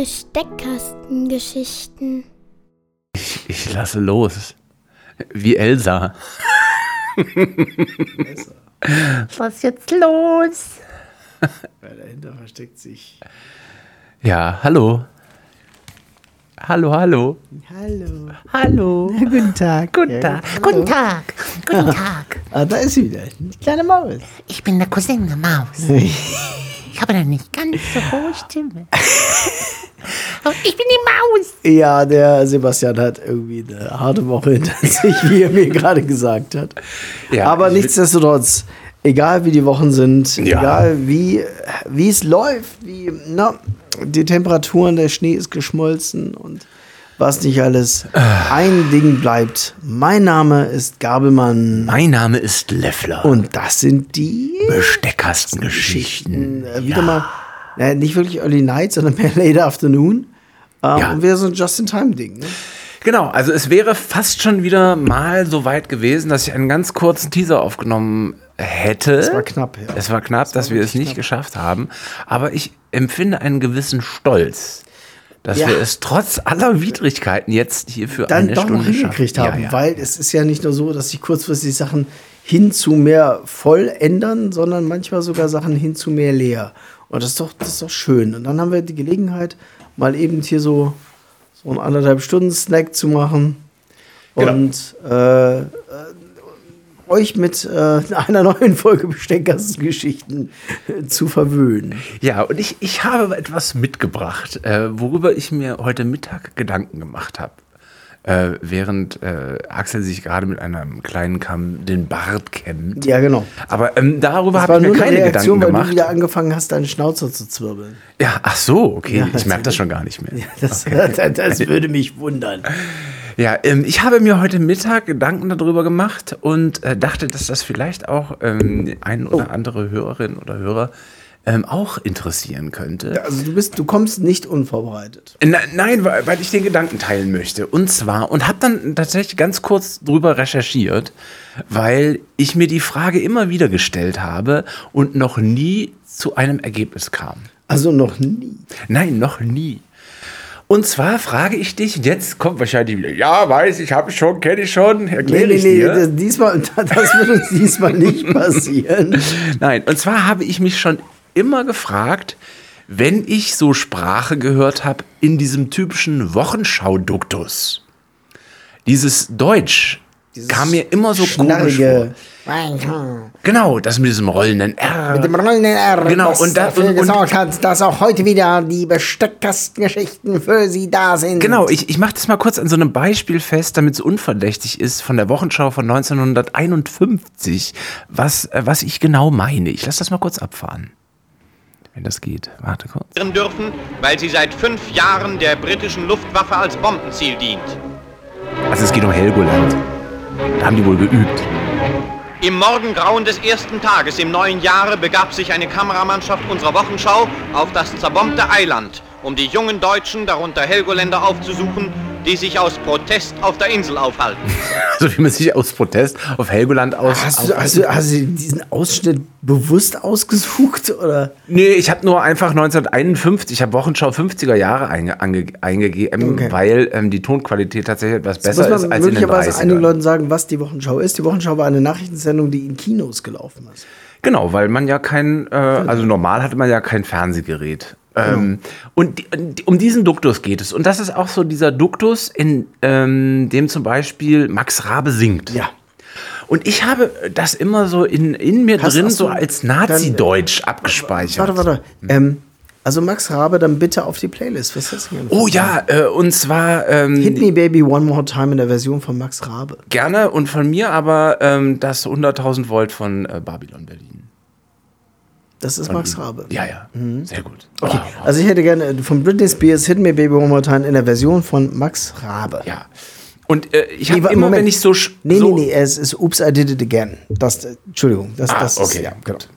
Besteckkastengeschichten. Ich, ich lasse los. Wie Elsa. Was ist jetzt los? Weil dahinter versteckt sich. Ja, hallo. Hallo, hallo. Hallo. Hallo. Guten Tag. Guten Tag. Guten Tag. Guten Tag. Ah, da ist sie wieder. Die kleine Maus. Ich bin der Cousin der Maus. Ich habe eine nicht ganz so hohe Stimme. Ich bin die Maus. Ja, der Sebastian hat irgendwie eine harte Woche hinter sich, wie er mir gerade gesagt hat. Ja, Aber nichtsdestotrotz, egal wie die Wochen sind, Ja. egal wie, wie es läuft, wie, na, die Temperaturen, der Schnee ist geschmolzen und was nicht alles. Ein Ding bleibt. Mein Name ist Gabelmann Mein Name ist Leffler. und das sind die Besteckkastengeschichten. äh, wieder mal, äh, nicht wirklich Early Night, sondern mehr Late Afternoon. Ähm, Ja. Und wieder so ein Just-in-Time-Ding. Ne? Genau, also es wäre fast schon wieder mal so weit gewesen, dass ich einen ganz kurzen Teaser aufgenommen hätte. Es war knapp, ja. Es war knapp, dass wir es nicht geschafft haben. Aber ich empfinde einen gewissen Stolz, dass Ja. wir es trotz aller Widrigkeiten jetzt hier für dann eine doch Stunde hingekriegt schaffen. haben, Ja, ja. weil es ist ja nicht nur so, dass sich kurzfristig Sachen hin zu mehr voll ändern, sondern manchmal sogar Sachen hin zu mehr leer. Und das ist doch, das ist doch schön. Und dann haben wir die Gelegenheit, mal eben hier so, so einen anderthalb Stunden Snack zu machen Genau. und äh, äh, euch mit äh, einer neuen Folge Besteckgassengeschichten äh, zu verwöhnen. Ja, und ich, ich habe etwas mitgebracht, äh, worüber ich mir heute Mittag Gedanken gemacht habe. Äh, während äh, Axel sich gerade mit einem kleinen Kamm den Bart kämmt. Ja, genau. Aber ähm, darüber habe ich mir keine Reaktion, Gedanken weil du gemacht. wieder angefangen hast, deinen Schnauzer zu zwirbeln. Ja, ach so, okay. Ja, ich merke das schon gar nicht mehr. Das, das, das würde mich wundern. Ja, ähm, ich habe mir heute Mittag Gedanken darüber gemacht und äh, dachte, dass das vielleicht auch ähm, ein oder Oh. andere Hörerin oder Hörer ähm, auch interessieren könnte. Also du bist, du kommst nicht unvorbereitet. Na, nein, weil, weil ich den Gedanken teilen möchte. Und zwar, und habe dann tatsächlich ganz kurz drüber recherchiert, weil ich mir die Frage immer wieder gestellt habe und noch nie zu einem Ergebnis kam. Also noch nie. Nein, noch nie. Und zwar frage ich dich, jetzt kommt wahrscheinlich wieder, ja, weiß ich, habe ich schon, kenne ich schon, Nee, erkläre nee, ich nee, dir. das, diesmal, das wird uns diesmal nicht passieren. Nein, und zwar habe ich mich schon immer gefragt, wenn ich so Sprache gehört habe in diesem typischen Wochenschau-Duktus. Dieses Deutsch kam mir immer so komisch vor. Genau, das mit diesem rollenden R. mit dem rollenden R, Genau, das und da- dafür und- und- gesorgt hat, dass auch heute wieder die Besteckkastengeschichten für Sie da sind. Genau, ich, ich mache das mal kurz an so einem Beispiel fest, damit es unverdächtig ist, von der Wochenschau von 1951, was, äh, was ich genau meine. Ich lasse das mal kurz abfahren. Wenn das geht. Warte kurz. dürfen, weil sie seit fünf Jahren der britischen Luftwaffe als Bombenziel dient. Also es geht um Helgoland. Da haben die wohl geübt. Im Morgengrauen des ersten Tages im neuen Jahre begab sich eine Kameramannschaft unserer Wochenschau auf das zerbombte Eiland, um die jungen Deutschen, darunter Helgoländer, aufzusuchen, die sich aus Protest auf der Insel aufhalten. Also wie man sich aus Protest auf Helgoland aus... Hast du, hast, du, hast du diesen Ausschnitt bewusst ausgesucht? Oder? Nee, ich habe nur einfach 1951, ich habe Wochenschau 50er Jahre einge, ange, eingegeben, Okay. weil ähm, die Tonqualität tatsächlich etwas besser Muss ist man als in den möglicherweise 30ern. einigen Leuten sagen, was die Wochenschau ist. Die Wochenschau war eine Nachrichtensendung, die in Kinos gelaufen ist. Genau, weil man ja kein, äh, also normal hatte man ja kein Fernsehgerät. Ähm, und die, die, um diesen Duktus geht es. Und das ist auch so dieser Duktus, in ähm, dem zum Beispiel Max Rabe singt. Ja. Und ich habe das immer so in, in mir Hast- drin hast so als Nazi-Deutsch abgespeichert. Warte, warte. Ähm, also Max Rabe, dann bitte auf die Playlist. Was ist das denn? Oh ja, äh, und zwar ähm, Hit Me Baby One More Time in der Version von Max Rabe. gerne und von mir aber ähm, das 100.000 Volt von äh, Babylon Berlin. Das ist Max Rabe. Ja, ja, sehr gut. Okay. Also ich hätte gerne von Britney Spears Hit Me Baby One More Time in der Version von Max Rabe. Ja. Und äh, ich Nee, habe wa- immer, Moment. wenn ich so... Nee, nee, nee, es ist Oops, I Did It Again. Das, äh, Entschuldigung, das, Ah, das ist, okay, ja, genau. gut.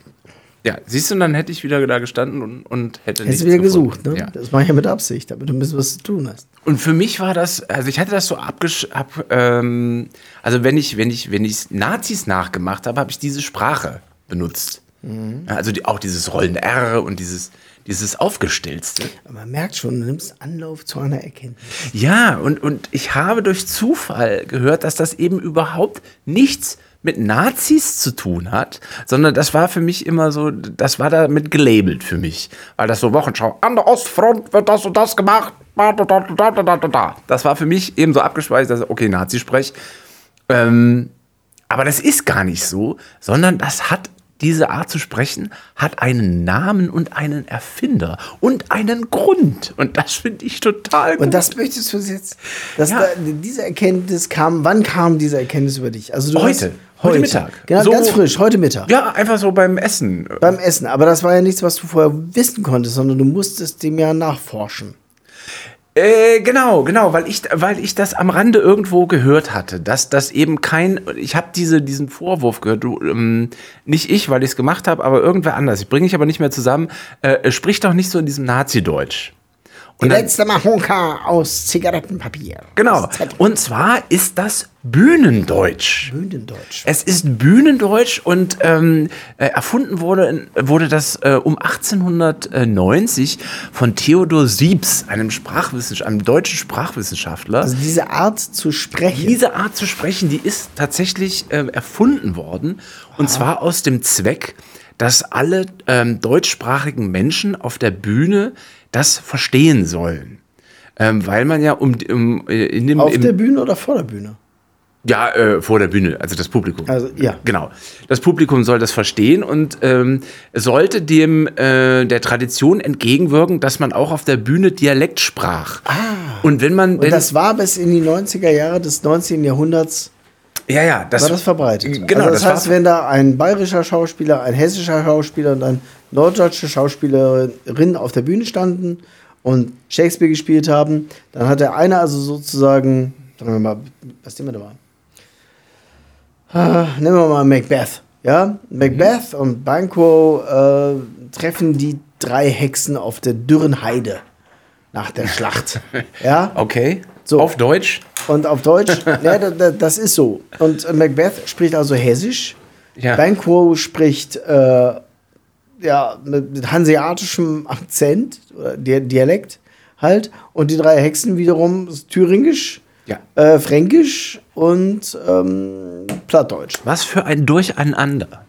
Ja, siehst du, dann hätte ich wieder da gestanden und, und hätte Hättest nichts du wieder gefunden. gesucht, ne? Ja. Das mache ich ja mit Absicht, damit du ein bisschen was zu tun hast. Und für mich war das, also ich hatte das so abgesch... Ab, ähm, also wenn ich, wenn ich, wenn ich Nazis nachgemacht habe, habe ich diese Sprache benutzt. Mhm. Also die, auch dieses rollende R und dieses, dieses Aufgestellte. Man merkt schon, du nimmst Anlauf zu einer Erkenntnis. Ja, und, und ich habe durch Zufall gehört, dass das eben überhaupt nichts mit Nazis zu tun hat, sondern das war für mich immer so, das war damit gelabelt für mich. Weil das so Wochenschau, an der Ostfront wird das und das gemacht. Das war für mich eben so abgespeichert, dass, okay, Nazi-Sprech. Ähm, aber das ist gar nicht so, sondern das hat diese Art zu sprechen hat einen Namen und einen Erfinder und einen Grund. Und das finde ich total gut. Und das möchtest du jetzt, dass Ja. da, diese Erkenntnis kam, wann kam diese Erkenntnis über dich? Also Heute. hast, Heute Mittag. Genau, So- ganz frisch, heute Mittag. ja, einfach so beim Essen. Beim Essen. Aber das war ja nichts, was du vorher wissen konntest, sondern du musstest dem ja nachforschen. Äh, genau, genau, weil ich, weil ich das am Rande irgendwo gehört hatte, dass das eben kein, ich habe diese, diesen Vorwurf gehört, du, ähm, nicht ich, weil ich es gemacht habe, aber irgendwer anders, ich bringe ich aber nicht mehr zusammen, äh, sprich doch nicht so in diesem Nazi-Deutsch. Die Und dann, letzte Mahonka aus Zigarettenpapier. genau, und zwar ist das Bühnendeutsch. Bühnendeutsch. Es ist Bühnendeutsch und ähm, äh, erfunden wurde, wurde das äh, um 1890 von Theodor Siebs, einem Sprachwissenschaftler, einem deutschen Sprachwissenschaftler. Also diese Art zu sprechen. Diese Art zu sprechen, die ist tatsächlich ähm, erfunden worden. Und zwar aus dem Zweck, dass alle ähm, deutschsprachigen Menschen auf der Bühne das verstehen sollen. Ähm, weil man ja um, um äh, in dem Auf im, der Bühne oder vor der Bühne? ja, äh, vor der Bühne, also das Publikum. Also, ja. Genau. Das Publikum soll das verstehen und ähm, sollte dem äh, der Tradition entgegenwirken, dass man auch auf der Bühne Dialekt sprach. Ah. Und wenn man Und das war bis in die 90er Jahre des 19. Jahrhunderts ja, ja, das, war das verbreitet. Genau, also das, das heißt, wenn da ein bayerischer Schauspieler, ein hessischer Schauspieler und ein norddeutsche Schauspielerin auf der Bühne standen und Shakespeare gespielt haben, dann hat der eine also sozusagen, sagen wir mal, was nehmen wir da mal? Ah, nehmen wir mal Macbeth. Ja, Macbeth und Banquo äh, treffen die drei Hexen auf der dürren Heide nach der Schlacht. ja, okay. So. Auf Deutsch. Und auf Deutsch, ja, da, da, das ist so. Und Macbeth spricht also Hessisch. Ja. Banquo spricht äh, ja, mit, mit hanseatischem Akzent, Dialekt halt. Und die drei Hexen wiederum Thüringisch, Ja. äh, Fränkisch und ähm, Plattdeutsch. Was für ein Durcheinander.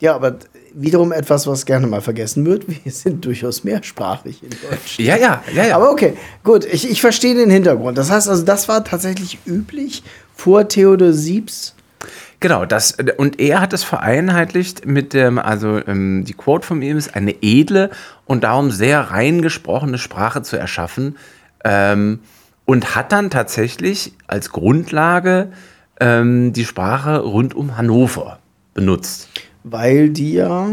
Ja, aber wiederum etwas, was gerne mal vergessen wird. Wir sind durchaus mehrsprachig in Deutsch. Ja, ja, ja, ja. Aber okay, gut, ich, ich verstehe den Hintergrund. Das heißt also, das war tatsächlich üblich vor Theodor Siebs. Genau, das, und er hat es vereinheitlicht mit dem, also ähm, die Quote von ihm ist, eine edle und darum sehr rein gesprochene Sprache zu erschaffen. Ähm, und hat dann tatsächlich als Grundlage ähm, die Sprache rund um Hannover benutzt. Weil die ja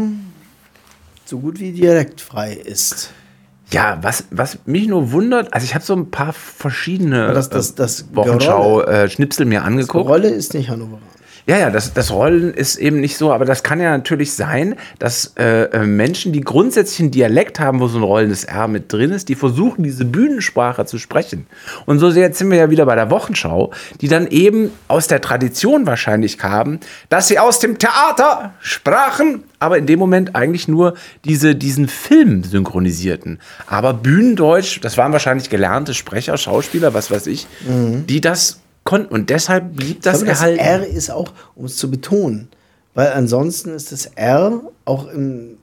so gut wie dialektfrei ist. Ja, was, was mich nur wundert, also ich habe so ein paar verschiedene das- das- das äh, Wochenschau-Schnipsel mir angeguckt. Rolle ist nicht Hannoveranisch. Ja, ja, das, das Rollen ist eben nicht so, aber das kann ja natürlich sein, dass äh, äh, Menschen, die grundsätzlich einen Dialekt haben, wo so ein rollendes R mit drin ist, die versuchen, diese Bühnensprache zu sprechen. Und so jetzt sind wir ja wieder bei der Wochenschau, die dann eben aus der Tradition wahrscheinlich kamen, dass sie aus dem Theater sprachen, aber in dem Moment eigentlich nur diese, diesen Film synchronisierten. Aber Bühnendeutsch, das waren wahrscheinlich gelernte Sprecher, Schauspieler, was weiß ich, die das konnten. Und deshalb blieb das, Mhm. Das, das erhalten. R ist auch, um es zu betonen, weil ansonsten ist das R auch im,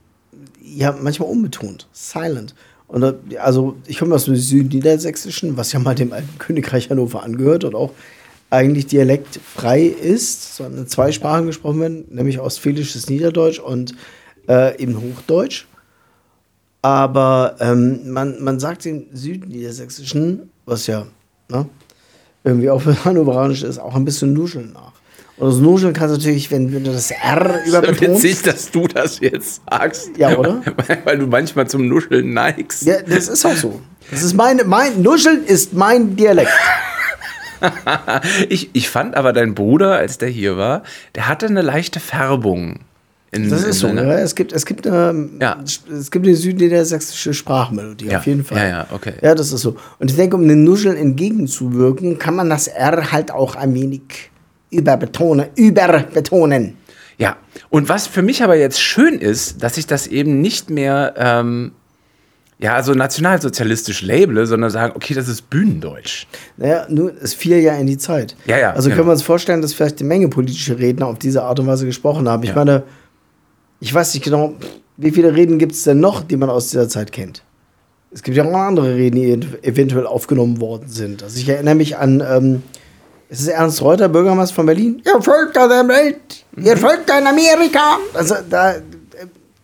ja, manchmal unbetont, silent. Und da- also ich komme aus dem Südniedersächsischen, was ja mal dem alten Königreich Hannover angehört und auch eigentlich dialektfrei ist, sondern in zwei Sprachen gesprochen werden, nämlich Ostfälisches Niederdeutsch und äh, eben Hochdeutsch. Aber ähm, man, man sagt den Südniedersächsischen, was ja ne, irgendwie auch für Hannoveranisch ist, auch ein bisschen Nuscheln nach. Und das Nuscheln kann natürlich, wenn, wenn du das R überbetonst. Witzig, dass du das jetzt sagst. Ja, oder? Weil, weil du manchmal zum Nuscheln neigst. Ja, das ist auch so. Das ist meine, mein, Nuscheln ist mein Dialekt. Ich, ich fand aber dein Bruder, als der hier war, der hatte eine leichte Färbung. In, Das ist so. Ne? Es gibt, es gibt, eine, Ja. es gibt eine südniedersächsische Sprachmelodie, Ja. auf jeden Fall. Ja, ja, okay. Ja, das ist so. Und ich denke, um den Nuscheln entgegenzuwirken, kann man das R halt auch ein wenig überbetonen. Überbetonen. Ja, und was für mich aber jetzt schön ist, dass ich das eben nicht mehr ähm, ja, also nationalsozialistisch label, sondern sagen, okay, das ist Bühnendeutsch. Naja, nur, es fiel ja in die Zeit. Ja, ja, Also genau. können wir uns vorstellen, dass vielleicht eine Menge politische Redner auf diese Art und Weise gesprochen haben. Ich Ja. meine, ich weiß nicht genau, wie viele Reden gibt es denn noch, die man aus dieser Zeit kennt? Es gibt ja auch noch andere Reden, die ev- eventuell aufgenommen worden sind. Also ich erinnere mich an, ähm, ist es Ernst Reuter, Bürgermeister von Berlin? Ihr Völker der Welt, ihr Völker in Amerika. Also da äh,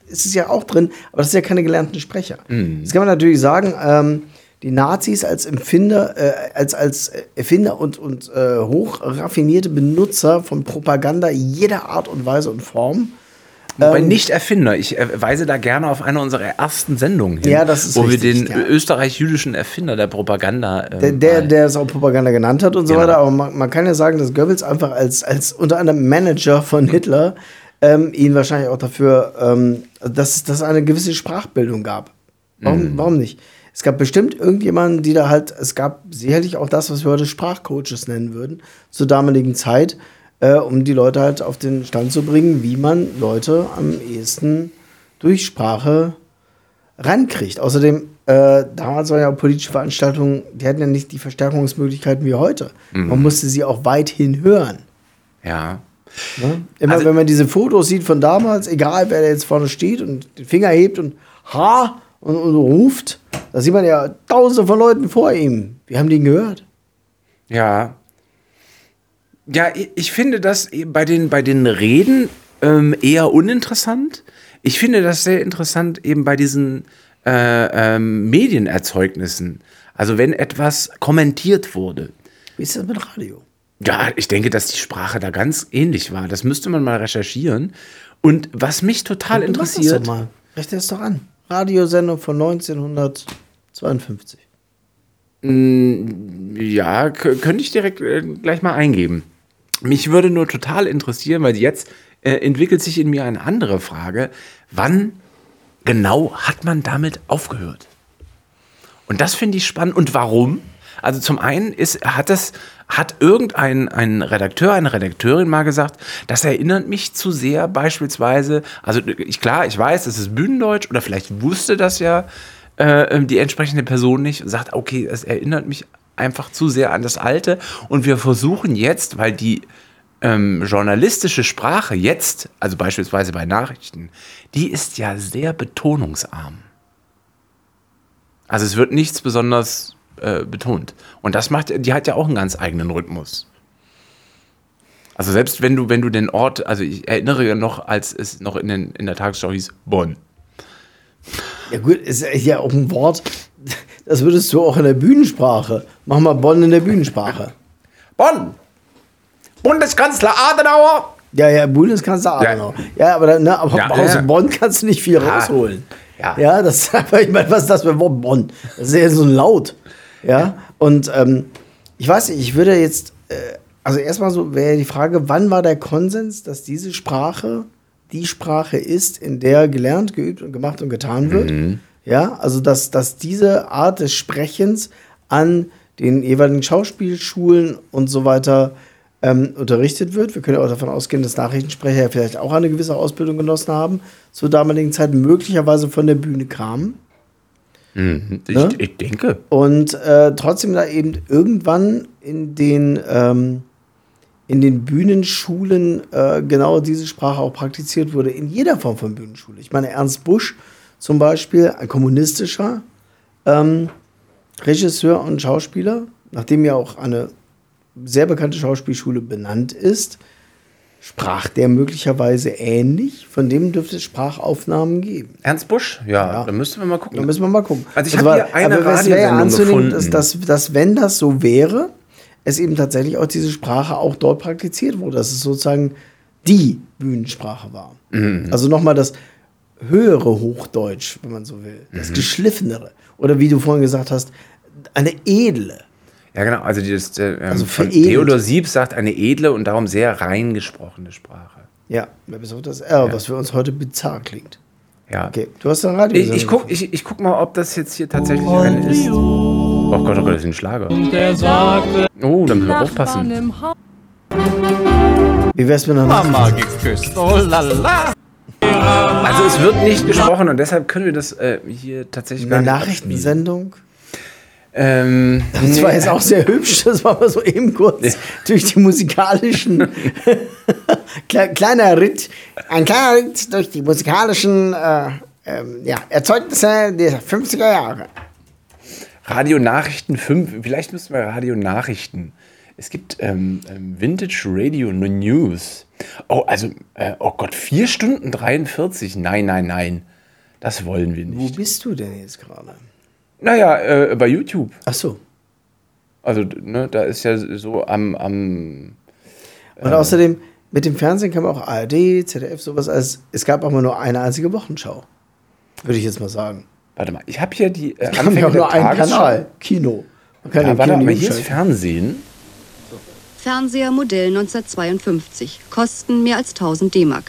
ist es ja auch drin, aber das sind ja keine gelernten Sprecher. Jetzt kann man natürlich sagen, ähm, die Nazis als Empfinder, äh, als, als Erfinder und, und äh, hochraffinierte Benutzer von Propaganda jeder Art und Weise und Form. Wobei nicht Erfinder. Ich äh, weise da gerne auf eine unserer ersten Sendungen hin, Ja, das ist wo richtig, wir den ja. österreich-jüdischen Erfinder der Propaganda. ähm, Der, der, der es auch Propaganda genannt hat und so Genau. weiter. Aber man, man kann ja sagen, dass Goebbels einfach als, als unter anderem Manager von Hitler ähm, ihn wahrscheinlich auch dafür, ähm, dass dass es eine gewisse Sprachbildung gab. Warum, Mhm. warum nicht? Es gab bestimmt irgendjemanden, die da halt, es gab sicherlich auch das, was wir heute Sprachcoaches nennen würden, zur damaligen Zeit, äh, um die Leute halt auf den Stand zu bringen, wie man Leute am ehesten durch Sprache rankriegt. Außerdem, äh, damals waren ja auch politische Veranstaltungen, die hatten ja nicht die Verstärkungsmöglichkeiten wie heute. Mhm. Man musste sie auch weithin hören. ja. Ne? Immer Also- wenn man diese Fotos sieht von damals, egal wer da jetzt vorne steht und den Finger hebt und ha und, und ruft, da sieht man ja tausende von Leuten vor ihm. Wir haben den gehört. Ja. Ja, ich, ich finde das bei den, bei den Reden ähm, eher uninteressant. Ich finde das sehr interessant eben bei diesen äh, ähm, Medienerzeugnissen. Also wenn etwas kommentiert wurde. Wie ist das mit Radio? Ja, ich denke, dass die Sprache da ganz ähnlich war. Das müsste man mal recherchieren. Und was mich total das interessiert, doch mal. Rechne es doch an. Radiosendung von 1952. Ja, k- könnte ich direkt äh, gleich mal eingeben. Mich würde nur total interessieren, weil jetzt äh, entwickelt sich in mir eine andere Frage. Wann genau hat man damit aufgehört? Und das finde ich spannend. Und warum? Also zum einen ist, hat das, hat irgendein ein Redakteur, eine Redakteurin mal gesagt, das erinnert mich zu sehr beispielsweise, also ich, klar, ich weiß, es ist Bühnendeutsch oder vielleicht wusste das ja äh, die entsprechende Person nicht und sagt, okay, es erinnert mich einfach zu sehr an das Alte und wir versuchen jetzt, weil die ähm, journalistische Sprache jetzt, also beispielsweise bei Nachrichten, die ist ja sehr betonungsarm. Also es wird nichts besonders äh, betont. Und das macht, die hat ja auch einen ganz eigenen Rhythmus. Also selbst wenn du, wenn du den Ort, also ich erinnere noch, als es noch in, den, in der Tagesschau hieß, Bonn. Ja gut, ist ja auch ein Wort, das würdest du auch in der Bühnensprache. Mach mal Bonn in der Bühnensprache. Bonn! Bundeskanzler Adenauer! Ja, ja, Bundeskanzler Ja. Adenauer. Ja, aber, dann, ne, aber Ja, aus ja. Bonn kannst du nicht viel Ja. rausholen. Ja. ja, das aber ich meine, was ist das für ein Wort Bonn? Das ist ja so ein Laut. Ja, und ähm, ich weiß nicht, ich würde jetzt, äh, also erstmal so wäre die Frage, wann war der Konsens, dass diese Sprache die Sprache ist, in der gelernt, geübt und gemacht und getan wird? Ja, also dass, dass diese Art des Sprechens an den jeweiligen Schauspielschulen und so weiter ähm, unterrichtet wird. Wir können ja auch davon ausgehen, dass Nachrichtensprecher ja vielleicht auch eine gewisse Ausbildung genossen haben, zur damaligen Zeit möglicherweise von der Bühne kamen. Ich, Ne? ich denke. Und äh, trotzdem da eben irgendwann in den, ähm, in den Bühnenschulen äh, genau diese Sprache auch praktiziert wurde, in jeder Form von Bühnenschule. Ich meine, Ernst Busch zum Beispiel, ein kommunistischer ähm, Regisseur und Schauspieler, nachdem ja auch eine sehr bekannte Schauspielschule benannt ist, sprach der möglicherweise ähnlich. Von dem dürfte es Sprachaufnahmen geben. Ernst Busch? Ja, Ja. da müssten wir mal gucken. Da müssen wir mal gucken. Also ich Das hab war- hier eine Radiosendung anzunehmen, gefunden. Dass, dass, dass, wenn das so wäre, es eben tatsächlich auch diese Sprache auch dort praktiziert wurde, dass es sozusagen die Bühnensprache war. Mhm. Also nochmal das höhere Hochdeutsch, wenn man so will, das Mhm. geschliffenere. Oder wie du vorhin gesagt hast, eine edle. Ja, genau. Also, dieses, äh, ähm, Also von. Theodor Sieb sagt eine edle und darum sehr rein gesprochene Sprache. Ja, bis auf das R, was für uns heute bizarr klingt. Ja. Okay, du hast ein Radio. Ich, ich, guck, ich, ich guck mal, ob das jetzt hier tatsächlich eine ist. Oh Gott, oh Gott, das ist ein Schlager. Der sagte, Oh, da müssen wir aufpassen. Wie wär's mit einer Mama geküsst, oh la la. Also es wird nicht gesprochen und deshalb können wir das äh, hier tatsächlich gar Eine nicht. Nachrichtensendung. Ähm, Das war jetzt auch sehr hübsch, das war mal so eben kurz durch die musikalischen. Kle- kleiner Ritt, ein kleiner Ritt durch die musikalischen äh, ähm, ja, Erzeugnisse der 50er Jahre. Radio Nachrichten 5, vielleicht müssten wir Radio Nachrichten. Es gibt ähm, ähm, Vintage Radio News. Oh, also, äh, oh Gott, 4 Stunden 43. Nein, nein, nein. Das wollen wir Wo nicht. bist du denn jetzt gerade? Naja, äh, bei YouTube. Ach so. Also, ne, da ist ja so am, am Und außerdem, mit dem Fernsehen kann man auch ARD, ZDF, sowas als. Es gab aber nur eine einzige Wochenschau. Würde ich jetzt mal sagen. warte mal, ich habe hier die äh, Wir haben ja auch nur einen. Kanal. Kino. Man kann ja, warte mal, hier ist. Fernsehen. Fernseher Modell 1952. Kosten mehr als 1000 D-Mark.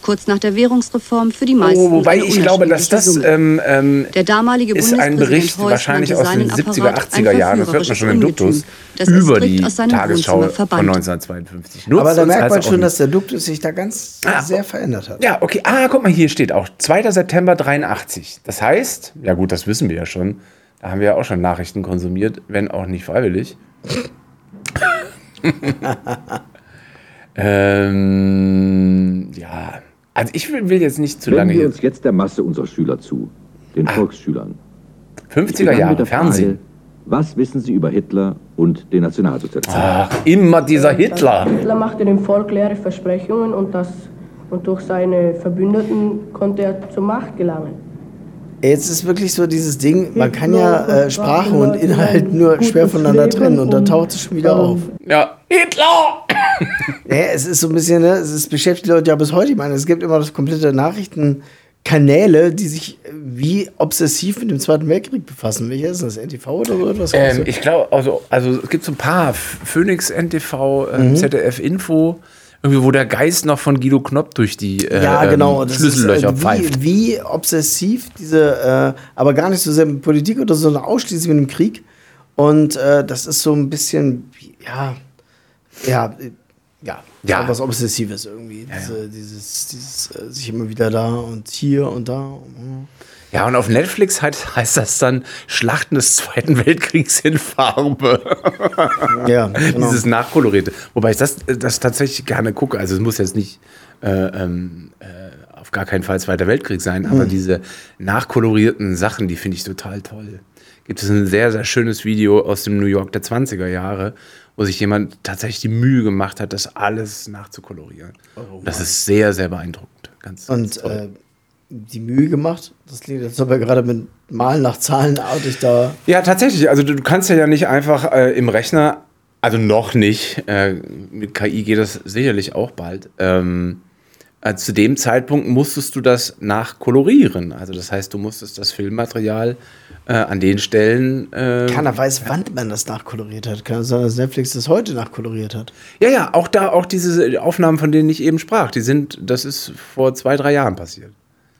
Kurz nach der Währungsreform für die meisten. Oh, wobei ich glaube, dass das ähm, ähm, Der damalige ist ein Bericht Heuss wahrscheinlich aus den seinen 70er, Apparat 80er Jahren, das hört man schon im Duktus, er über die aus seinem Tagesschau Wohnzimmer von verbannt. 1952. Nutzt Aber da merkt man schon, dass der Duktus sich da ganz Ah, sehr verändert hat. Ja, okay. Ah, guck mal, hier steht auch 2. September 83. Das heißt, ja gut, das wissen wir ja schon. Da haben wir ja auch schon Nachrichten konsumiert, wenn auch nicht freiwillig. ähm, ja, also ich will, will jetzt nicht zu lange Wenden wir hier. uns jetzt der Masse unserer Schüler zu, den Volksschülern. Ich 50er begann mit Jahre, Fernsehen. Frage, was wissen Sie über Hitler und den Nationalsozialismus? Ach, immer dieser Hitler. Hitler machte dem Volk leere Versprechungen und, das, und durch seine Verbündeten konnte er zur Macht gelangen. Jetzt ist wirklich so dieses Ding, man kann ja äh, Sprache und Inhalt nur schwer voneinander trennen und dann taucht es schon wieder auf. Ja, Hitler! Ja, es ist so ein bisschen, ne, es ist, beschäftigt die Leute ja bis heute. Ich meine, es gibt immer das komplette Nachrichtenkanäle, die sich äh, wie obsessiv mit dem Zweiten Weltkrieg befassen. Welcher ist das? NTV oder so etwas? Ähm, ich glaube, also, also es gibt so ein paar. Phoenix, NTV, Mhm. äh, ZDF Info, irgendwie, wo der Geist noch von Guido Knopp durch die äh, ja, ähm, genau. Das Schlüssellöcher ist, äh, pfeift. wie, wie obsessiv diese, äh, aber gar nicht so sehr mit Politik oder so, sondern ausschließlich mit dem Krieg. Und äh, das ist so ein bisschen, ja, ja, ja, Ja. was Obsessives irgendwie. Diese, Dieses, dieses äh, sich immer wieder da und hier und da. Mhm. Ja, und auf Netflix heißt, heißt das dann Schlachten des Zweiten Weltkriegs in Farbe. Ja, genau. Dieses Nachkolorierte. Wobei ich das, das tatsächlich gerne gucke. Also es muss jetzt nicht äh, ähm, äh, auf gar keinen Fall Zweiter Weltkrieg sein, aber Hm. diese nachkolorierten Sachen, die finde ich total toll. Gibt es ein sehr, sehr schönes Video aus dem New York der 20er Jahre, wo sich jemand tatsächlich die Mühe gemacht hat, das alles nachzukolorieren. das ist sehr, sehr beeindruckend. Ganz, ganz Und toll. äh, die Mühe gemacht. Das klingt, als ob er gerade mit Malen nach Zahlenartig da. Ja, tatsächlich. Also du, kannst ja, nicht einfach äh, im Rechner, also noch nicht, äh, mit KI geht das sicherlich auch bald. Ähm, äh, zu dem Zeitpunkt musstest du das nachkolorieren. Also das heißt, du musstest das Filmmaterial äh, an den Stellen. Äh, Keiner weiß, wann man das nachkoloriert hat. Kann sein, dass Netflix das heute nachkoloriert hat. ja, ja, auch da, auch diese Aufnahmen, von denen ich eben sprach, die sind, das ist vor zwei, drei Jahren passiert.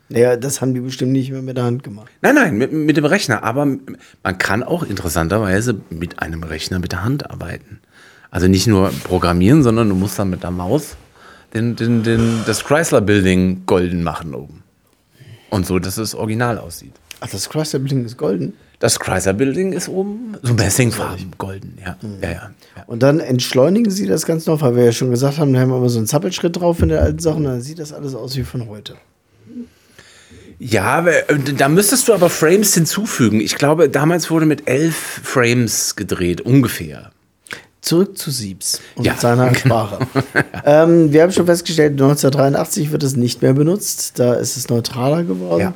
Naja, das haben die bestimmt nicht mehr mit der Hand gemacht. Nein, nein, mit, mit dem Rechner. Aber man kann auch interessanterweise mit einem Rechner mit der Hand arbeiten. Also nicht nur programmieren, sondern du musst dann mit der Maus den, den, den, das Chrysler Building golden machen oben. Und so, dass es original aussieht. Ach, das Chrysler Building ist golden. Das Chrysler Building ist oben so Messingfarben, golden, ja. ja, ja, ja. Und dann entschleunigen sie das Ganze noch, weil wir ja schon gesagt haben, da haben wir immer so einen Zappelschritt drauf in der alten Sache und dann sieht das alles aus wie von heute. Ja, äh, da müsstest du aber Frames hinzufügen. Ich glaube, damals wurde mit elf Frames gedreht, ungefähr. Zurück zu Siebs und Ja, seiner Sprache. ähm, wir haben schon festgestellt, 1983 wird es nicht mehr benutzt. Da ist es neutraler geworden. Ja.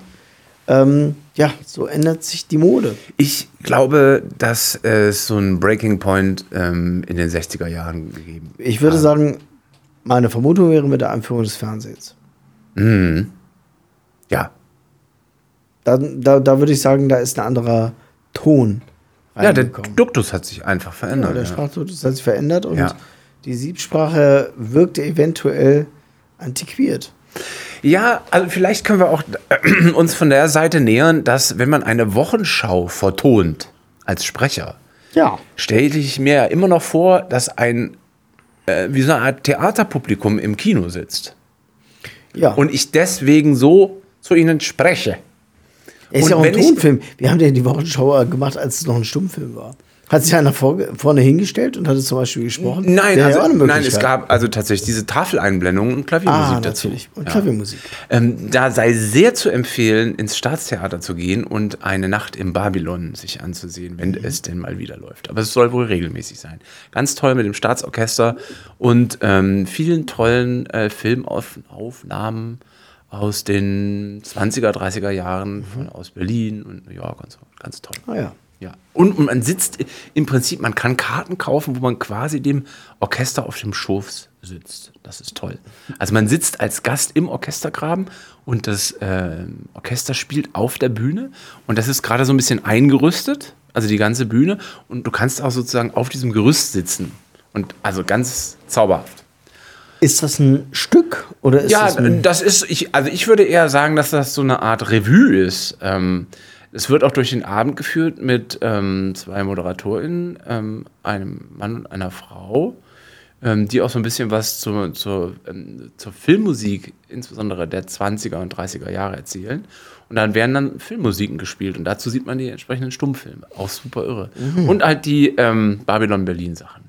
Ähm, ja, so ändert sich die Mode. Ich glaube, dass es so einen Breaking Point ähm, in den 60er Jahren gegeben Ich würde sagen, meine Vermutung wäre mit der Einführung des Fernsehens. Ja. Da, da, da würde ich sagen, da ist ein anderer Ton Ja, der. Duktus hat sich einfach Ja, verändert. der Ja, Sprachduktus hat sich verändert und Ja. die Siebsprache wirkte eventuell antiquiert. ja also vielleicht können wir auch äh, uns von der Seite nähern, dass wenn man eine Wochenschau vertont als Sprecher, Ja. stelle ich mir ja immer noch vor, dass ein äh, wie so eine Art Theaterpublikum im Kino sitzt. Ja. Und ich deswegen so zu Ihnen spreche. Er ist Und ja auch ein Tonfilm. Wir haben den die Wochenschau gemacht, als es noch ein Stummfilm war. Hat sich einer vor, vorne hingestellt und hatte zum Beispiel gesprochen? Nein, ja also, nein, es gab also tatsächlich diese Tafeleinblendungen und Klaviermusik ah, dazu. Und Ja. Klaviermusik. Ähm, da sei sehr zu empfehlen, ins Staatstheater zu gehen und eine Nacht im Babylon sich anzusehen, wenn Mhm. es denn mal wieder läuft. Aber es soll wohl regelmäßig sein. Ganz toll mit dem Staatsorchester und ähm, vielen tollen äh, Filmaufnahmen aus den 20er, 30er Jahren von, aus Berlin und New York und so. Ganz toll. Ah ja. Ja. Und, und man sitzt im Prinzip, man kann Karten kaufen, wo man quasi dem Orchester auf dem Schoß sitzt. Das ist toll. Also man sitzt als Gast im Orchestergraben und das äh, Orchester spielt auf der Bühne und das ist gerade so ein bisschen eingerüstet, also die ganze Bühne und du kannst auch sozusagen auf diesem Gerüst sitzen und also ganz zauberhaft. Ist das ein Stück oder ist Ja, das ein das ist, ich, also ich würde eher sagen, dass das so eine Art Revue ist. Ähm, es wird auch durch den Abend geführt mit ähm, zwei ModeratorInnen, ähm, einem Mann und einer Frau, ähm, die auch so ein bisschen was zur, zur, ähm, zur Filmmusik, insbesondere der 20er und 30er Jahre erzählen. Und dann werden dann Filmmusiken gespielt und dazu sieht man die entsprechenden Stummfilme. Auch super irre. Und halt die ähm, Babylon-Berlin-Sachen.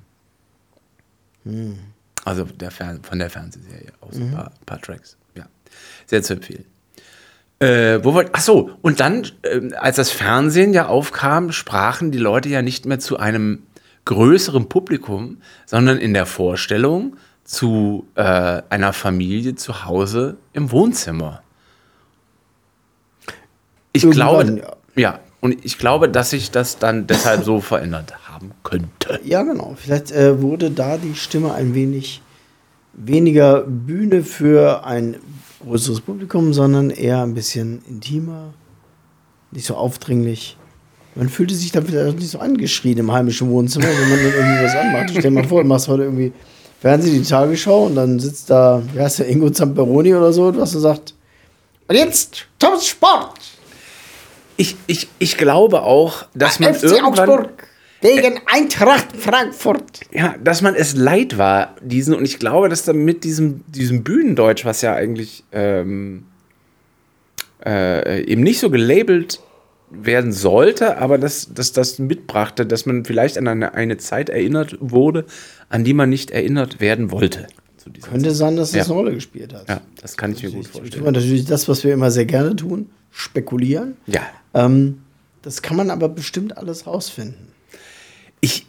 Also der Fern von der Fernsehserie aus ein paar, paar Tracks. Ja, sehr zu empfehlen. Äh, wo wollt, ach so, und dann, ähm, als das Fernsehen ja aufkam, sprachen die Leute ja nicht mehr zu einem größeren Publikum, sondern in der Vorstellung zu äh, einer Familie zu Hause im Wohnzimmer. Ich Irgendwann, glaube, ja, und ich glaube, dass sich das dann deshalb so verändert haben könnte. Ja, genau. Vielleicht äh, wurde da die Stimme ein wenig weniger Bühne für ein größeres Publikum, sondern eher ein bisschen intimer, nicht so aufdringlich. Man fühlte sich dann vielleicht auch nicht so angeschrien im heimischen Wohnzimmer, wenn man dann irgendwie was anmacht. Stell dir mal vor, du machst heute irgendwie Fernsehen, die Tagesschau und dann sitzt da, wie heißt der, Ingo Zamperoni oder so, was er sagt. Und jetzt zum Sport! Ich, ich, ich glaube auch, dass man FC irgendwann, Augsburg gegen Eintracht Frankfurt. ja, dass man es leid war, diesen, und ich glaube, dass dann mit diesem, diesem Bühnendeutsch, was ja eigentlich ähm, äh, eben nicht so gelabelt werden sollte, aber dass, dass das mitbrachte, dass man vielleicht an eine, eine Zeit erinnert wurde, an die man nicht erinnert werden wollte. Zu dieser Könnte sein, dass das Ja. eine Rolle gespielt hat. Ja, das kann ich mir gut Ich tue vorstellen. natürlich das, was wir immer sehr gerne tun, spekulieren. Ja. Ähm, das kann man aber bestimmt alles rausfinden. Ich,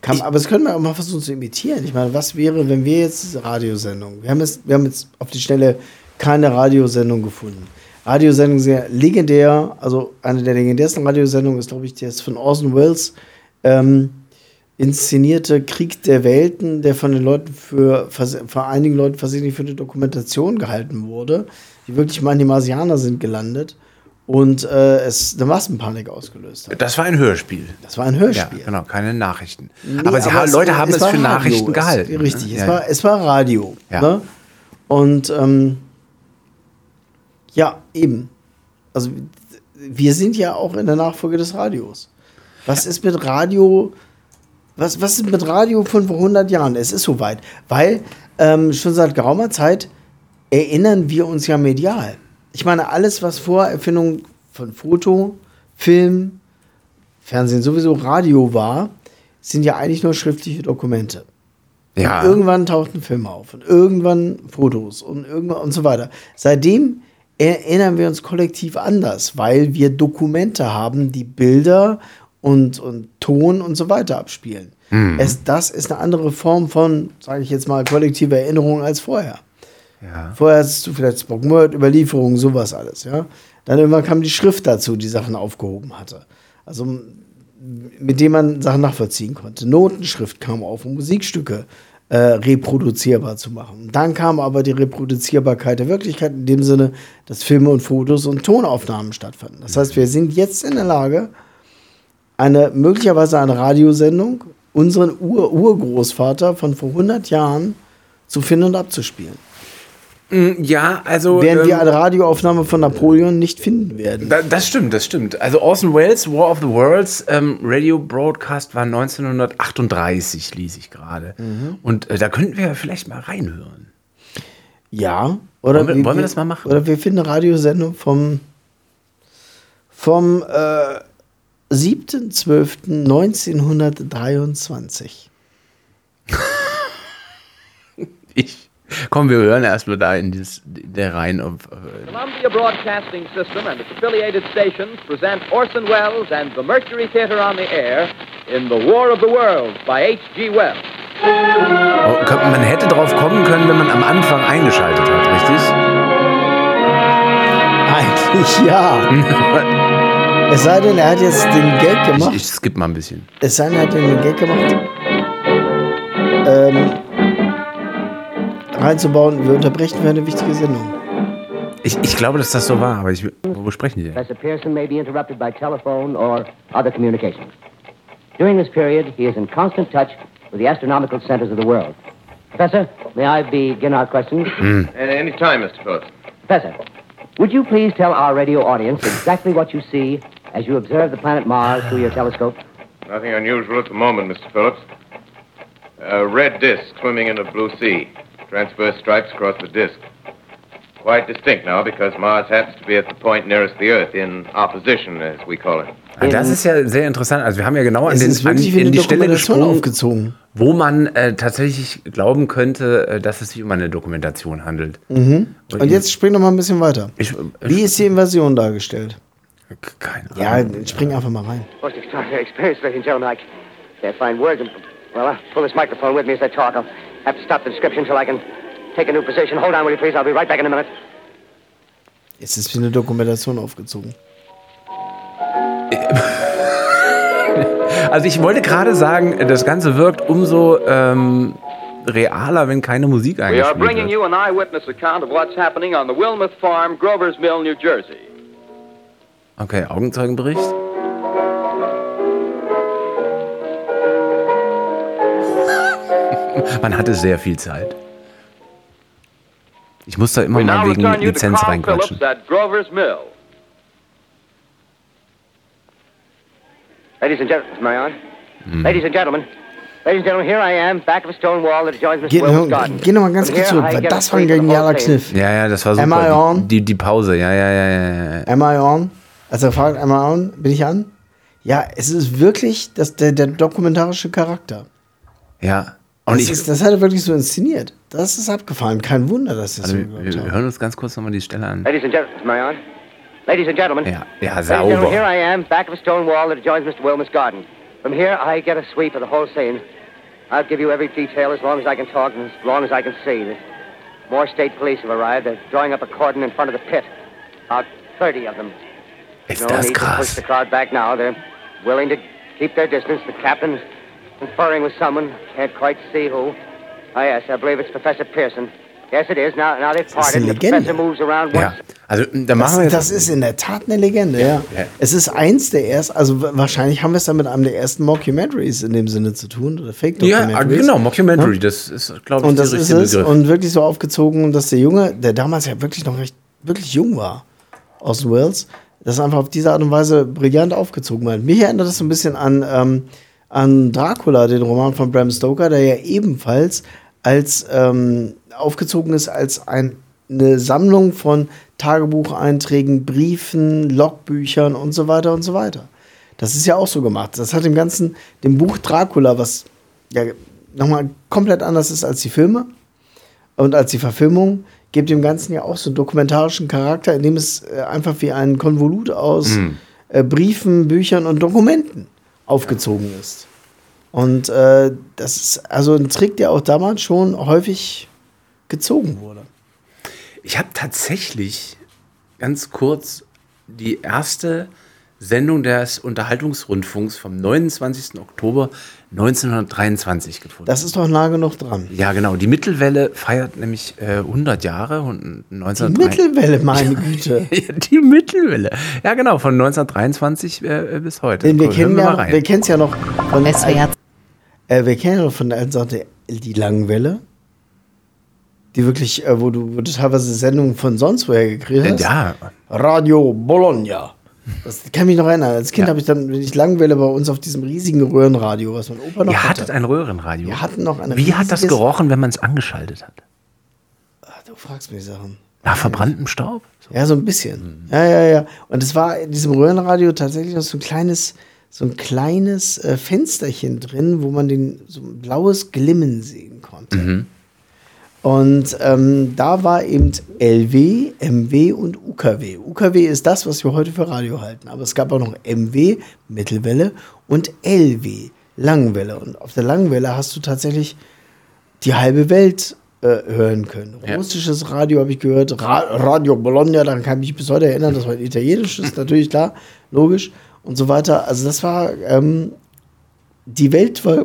Kann, aber das können wir auch mal versuchen zu imitieren. Ich meine, was wäre, wenn wir jetzt diese Radiosendung, wir haben jetzt, wir haben jetzt auf die Schnelle keine Radiosendung gefunden. Radiosendung sehr legendär, also eine der legendärsten Radiosendungen ist, glaube ich, der ist von Orson Welles ähm, inszenierte Krieg der Welten, der von den Leuten für, für einigen Leuten versehentlich für eine Dokumentation gehalten wurde, die wirklich mal in die Marsianer sind gelandet und äh, es eine Massenpanik ausgelöst hat. das war ein Hörspiel. Das war ein Ja, Hörspiel. genau, keine Nachrichten. Nee, aber sie haben, es- Leute haben es, war für Radio. Nachrichten Es- gehalten. Richtig, ne? es, Ja, war, es war Radio. Ja. Ne? Und ähm, ja, eben. Also wir sind ja auch in der Nachfolge des Radios. Was ist mit Radio? Was, was ist mit Radio von vor 100 Jahren? Es ist soweit. Weil ähm, schon seit geraumer Zeit erinnern wir uns ja medial. Ich meine, alles, was vor Erfindung von Foto, Film, Fernsehen sowieso Radio war, sind ja eigentlich nur schriftliche Dokumente. ja. Und irgendwann tauchten Filme auf und irgendwann Fotos und irgendwann und so weiter. Seitdem erinnern wir uns kollektiv anders, weil wir Dokumente haben, die Bilder und, und Ton und so weiter abspielen. Es, das ist eine andere Form von, sage ich jetzt mal, kollektiver Erinnerung als vorher. ja. Vorher hattest du vielleicht Spoken Word, Überlieferungen, sowas alles, ja. Dann irgendwann kam die Schrift dazu, die Sachen aufgehoben hatte. Also mit dem man Sachen nachvollziehen konnte. Notenschrift kam auf, um Musikstücke äh, reproduzierbar zu machen. Dann kam aber die Reproduzierbarkeit der Wirklichkeit in dem Sinne, dass Filme und Fotos und Tonaufnahmen stattfanden. Das heißt, wir sind jetzt in der Lage, eine möglicherweise eine Radiosendung unseren Ur Urgroßvater von vor 100 Jahren zu finden und abzuspielen. Ja, also. Während wir ähm, eine Radioaufnahme von Napoleon nicht finden werden. da, das stimmt, das stimmt. Also Orson Welles, War of the Worlds, ähm, Radio Broadcast war 1938, ließ ich gerade. Mhm. Und äh, da könnten wir vielleicht mal reinhören. Ja. Oder Wollen wir- wollen wir das mal machen? Oder wir finden eine Radiosendung vom, vom äh, 7.12.1923. Ich. Komm, wir hören erstmal da in dieses, der rein. Auf, äh, Columbia Broadcasting System and its affiliated stations present Orson Welles and the Mercury Theater on the Air in The War of the Worlds by H.G. Wells. oh, man hätte drauf kommen können, wenn man am Anfang eingeschaltet hat, richtig? Eigentlich ja. es sei denn, er hat jetzt den Gag Ich, gemacht. ich skippe mal ein bisschen. Es sei denn, er hat den Gag gemacht. Ähm, reinzubauen, wir unterbrechen für eine wichtige Sendung. Ich, ich glaube, dass das so war, aber ich, wo sprechen die denn? Professor Pearson may be interrupted by telephone or other communications. During this period, he is in constant touch with the astronomical centers of the world. Professor, may I begin our questions? Any time, Mr. Phillips. Professor, would you please tell our radio audience exactly what you see as you observe the planet Mars through your telescope? Nothing unusual at the moment, Mr. Phillips. A red disk swimming in a blue sea. Transverse stripes across the disk. Quite distinct now because Mars happens to be at the point nearest the Earth, in opposition, as we call it. Ah, Das ist ja sehr interessant. Also wir haben ja genau an, den, an, in die Stelle gesprungen, aufgezogen. wo man äh, tatsächlich glauben könnte, äh, dass es sich um eine Dokumentation handelt. Und jetzt spring noch mal ein bisschen weiter. Ich, ich, Wie ist die Invasion dargestellt? Keine Ahnung. Ja, spring einfach mal rein. Most extraordinary experience, ladies and gentlemen. I can't find words. Well, I'll pull this microphone with me as I talk. I'll have to stop the description till I can take a new position. Hold on, will you please? I'll be right back in a minute. Es ist wie eine Dokumentation aufgezogen. Also ich wollte gerade sagen, das Ganze wirkt umso ähm, realer, wenn keine Musik We are eingespielt bringing wird. you an eyewitness account of what's happening on the Wilmuth Farm, Grover's Mill, New Jersey. Okay, Augenzeugenbericht. Man hatte sehr viel Zeit. Ich muss da immer We mal wegen Lizenz reinquatschen. Mill. Ladies and gentlemen, am I on? Ladies and gentlemen, ladies and gentlemen, here I am, back of a stone wall that adjoins Mr. Geh, garden. geh noch mal ganz kurz zurück, weil das war ein genialer. Kniff. Ja, ja, das war Am I super. on? Die, die, Pause, ja, ja, ja, ja. ja. Am I on? Also er fragt, am I on? Bin ich an? Ja, es ist wirklich das, der, der dokumentarische Charakter. Ja. Und Das, ich, ist, das hat er wirklich so inszeniert. Das ist abgefahren. Kein Wunder, dass das also, so wir, wir hören uns ganz kurz nochmal die Stelle an. Ladies and gentlemen, am I on? Ladies and gentlemen. Ja, ja, Ladies and gentlemen, here sauber. I am, back of a stone wall that adjoins Mr. Wilmot's garden. From here, I get a sweep of the whole scene. I'll give you every detail as long as I can talk and as long as I can see. The more state police have arrived. They're drawing up a cordon in front of the pit. About 30 of them. Ist no das need to push krass. the crowd back now. They're willing to keep their distance. The captain's conferring with someone. Can't quite see who. Ah, yes, I believe it's Professor Pearson. Yes, it is. Now, now they've ist parted. eine The Legende. professor moves around once. Ja, also da machen Das, wir das ist in der Tat eine Legende, ja. Ja. Es ist eins der ersten, also wahrscheinlich haben wir es dann mit einem der ersten Mockumentaries in dem Sinne zu tun, oder Fake Ja, Documentaries. genau, Mockumentary, das ist, glaube ich, Und das der ist es. Begriff. Und wirklich so aufgezogen, dass der Junge, der damals ja wirklich noch recht, wirklich jung war, aus Wales, das einfach auf diese Art und Weise brillant aufgezogen hat. Mich erinnert das so ein bisschen an, ähm, an Dracula, den Roman von Bram Stoker, der ja ebenfalls als ähm, aufgezogen ist als ein, eine Sammlung von Tagebucheinträgen, Briefen, Logbüchern und so weiter und so weiter. Das ist ja auch so gemacht. Das hat dem Ganzen, dem Buch Dracula, was ja nochmal komplett anders ist als die Filme und als die Verfilmung, gibt dem Ganzen ja auch so einen dokumentarischen Charakter, indem es äh, einfach wie ein Konvolut aus äh, Briefen, Büchern und Dokumenten aufgezogen ist. Und äh, das ist also ein Trick, der auch damals schon häufig gezogen wurde. Ich habe tatsächlich ganz kurz die erste Sendung des Unterhaltungsrundfunks vom 29. Oktober 1923 gefunden. Das ist doch nah genug dran. ja, genau. Die Mittelwelle feiert nämlich äh, 100 Jahre und Die 1923. Mittelwelle, meine Güte. Die Mittelwelle. Ja, genau, von 1923 äh, bis heute. Denn wir Hören kennen ja, wir kennen es ja noch von SWR Äh, wir kennen ja noch von der alten Sorte die Langenwelle. Die wirklich, äh, wo, du, wo du teilweise Sendungen von sonst woher gekriegt hast. ja, Radio Bologna. Das kann mich noch erinnern. Als Kind Ja. habe ich dann, wenn ich Langenwelle bei uns auf diesem riesigen Röhrenradio, was mein Opa noch ihr hatte. hattet ein Röhrenradio. Wir hatten noch ein Wie hat das gerochen, wenn man es angeschaltet hat? du fragst mich Sachen. Nach verbranntem Staub? Ja, so ein bisschen. Ja, ja, ja. Und es war in diesem Röhrenradio tatsächlich noch so ein kleines, so ein kleines äh, Fensterchen drin, wo man den so ein blaues Glimmen sehen konnte. Und ähm, da war eben LW, MW und UKW. UKW ist das, was wir heute für Radio halten. Aber es gab auch noch MW, Mittelwelle, und LW, Langwelle. Und auf der Langwelle hast du tatsächlich die halbe Welt äh, hören können. Ja. Russisches Radio habe ich gehört, Ra Radio Bologna, daran kann ich mich bis heute erinnern, das war ein italienisches, natürlich klar, logisch und so weiter. Also das war, ähm, die Welt war,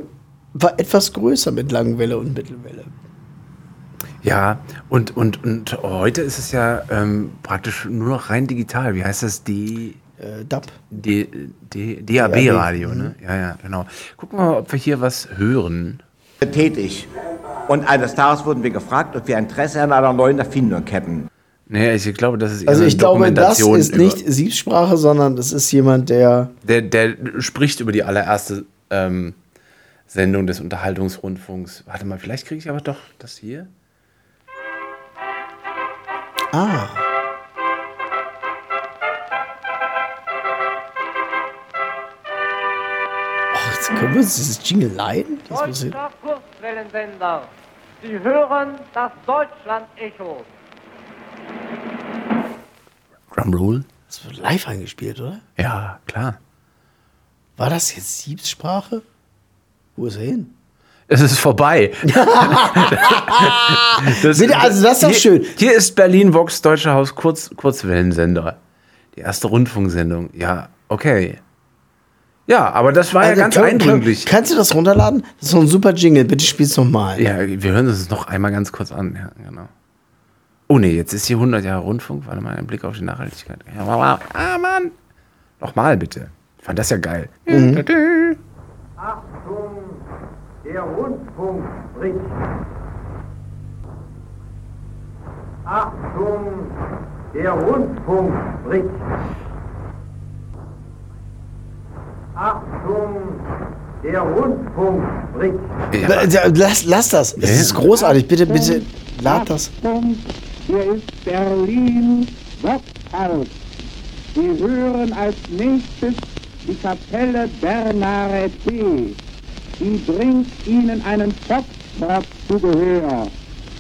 war etwas größer mit Langwelle und Mittelwelle. Ja, und, und, und heute ist es ja ähm, praktisch nur noch rein digital. Wie heißt das? D, Äh, DAB. D, D, DAB-Radio, ne? Ja, ja, genau. Gucken wir mal, ob wir hier was hören. tätig. Und eines Tages wurden wir gefragt, ob wir Interesse an einer neuen Erfindung hätten. Nee, ich glaube, das ist eher Also eine ich glaube, das Dokumentation ist nicht Siebsprache, sondern das ist jemand, der Der, der spricht über die allererste ähm, Sendung des Unterhaltungsrundfunks. Warte mal, vielleicht kriege ich aber doch das hier. Ah. Oh, jetzt können wir uns dieses Jingle leiden? Das muss ich, Deutscher Kurzwellensender. Sie hören das Deutschland-Echo. Drumroll? das wird live eingespielt, oder? Ja, klar. War das jetzt Siebsprache? Wo ist er hin? Es ist vorbei. das, Bitte, also das ist doch hier, schön. Hier ist Berlin Vox Deutsche Haus Kurz, Kurzwellensender. Die erste Rundfunksendung. Ja, okay. Ja, aber das war ja Also, ganz können- eindrücklich. Kannst du das runterladen? Das ist so ein super Jingle. Bitte spiel's nochmal. Ja, wir hören uns das noch einmal ganz kurz an. Ja, genau. Oh nee, jetzt ist hier 100 Jahre Rundfunk. Warte mal, ein Blick auf die Nachhaltigkeit. Ja, wow. Ah, Mann. Nochmal bitte. Ich fand das ja geil. Achtung, der Rundfunk spricht. Achtung, der Rundfunk spricht. Achtung, der Rundfunk spricht. Ja. Ja, Lass, lass das. Das Ja. ist großartig. Bitte, bitte, lad das. Hier ist Berlin Worthaus. Sie hören als nächstes die Kapelle Bernare T. Die bringt Ihnen einen Foxtrot zu Gehör,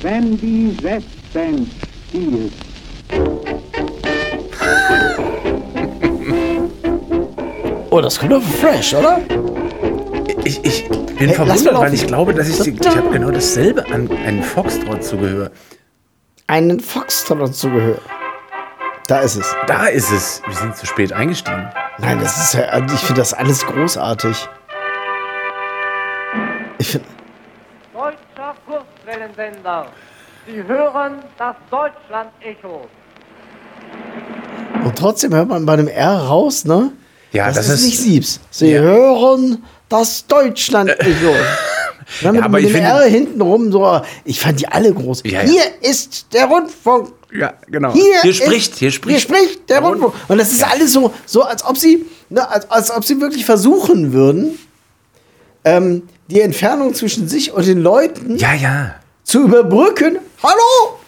wenn die Westband spielt. Oh, das kommt doch fresh, oder? Ich, ich bin Hey, verwundert, weil ich glaube, dass ich, ich habe genau dasselbe an einen Foxtrot zugehört. Einen Foxtrot zu Gehör. Da ist es. Da ist es. Wir sind zu spät eingestiegen. Nein, das ist ja, ich finde das alles großartig. Ich Deutscher Kurzwellensender. Sie hören das Deutschland-Echo. und trotzdem hört man bei dem R raus, ne? Ja, das, das ist ist- nicht Siebs. Sie Ja. hören das Deutschland-Echo. Ja, mit, aber mit ich dem finde- R hinten rum so. Ich fand die alle groß. Ja, ja. Hier ist der Rundfunk. Ja, genau. Hier, Hier ist- spricht, hier spricht. Hier spricht der Rundfunk. Und das ist alles so, so als ob sie, ne, als, als ob sie wirklich versuchen würden, ähm, die Entfernung zwischen sich und den Leuten Ja, ja. zu überbrücken. Hallo,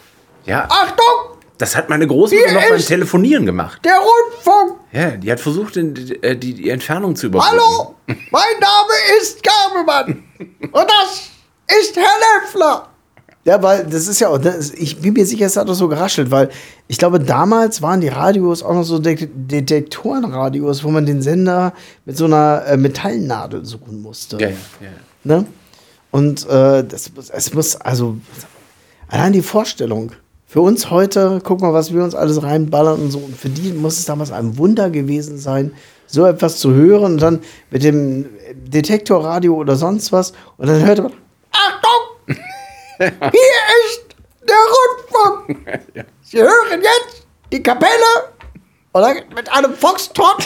Ja. Achtung, Das hat meine Großmutter noch beim Telefonieren gemacht. der Rundfunk. Ja, die hat versucht, die, die, die Entfernung zu überbrücken. Hallo, mein Name ist Gabemann. Und das ist Herr Löffler. Ja, weil das ist ja auch, das, ich bin mir sicher, es hat doch so geraschelt, weil ich glaube, damals waren die Radios auch noch so De Detektorenradios, wo man den Sender mit so einer äh, Metallnadel suchen musste. Ja, ja, ja. Ne? Und äh, das, es muss, also, allein die Vorstellung. Für uns heute, guck mal, was wir uns alles reinballern und so. Und für die muss es damals ein Wunder gewesen sein, so etwas zu hören und dann mit dem Detektorradio oder sonst was. Und dann hörte man! Hier ist der Rundfunk! Sie hören jetzt die Kapelle oder mit einem Foxtrot.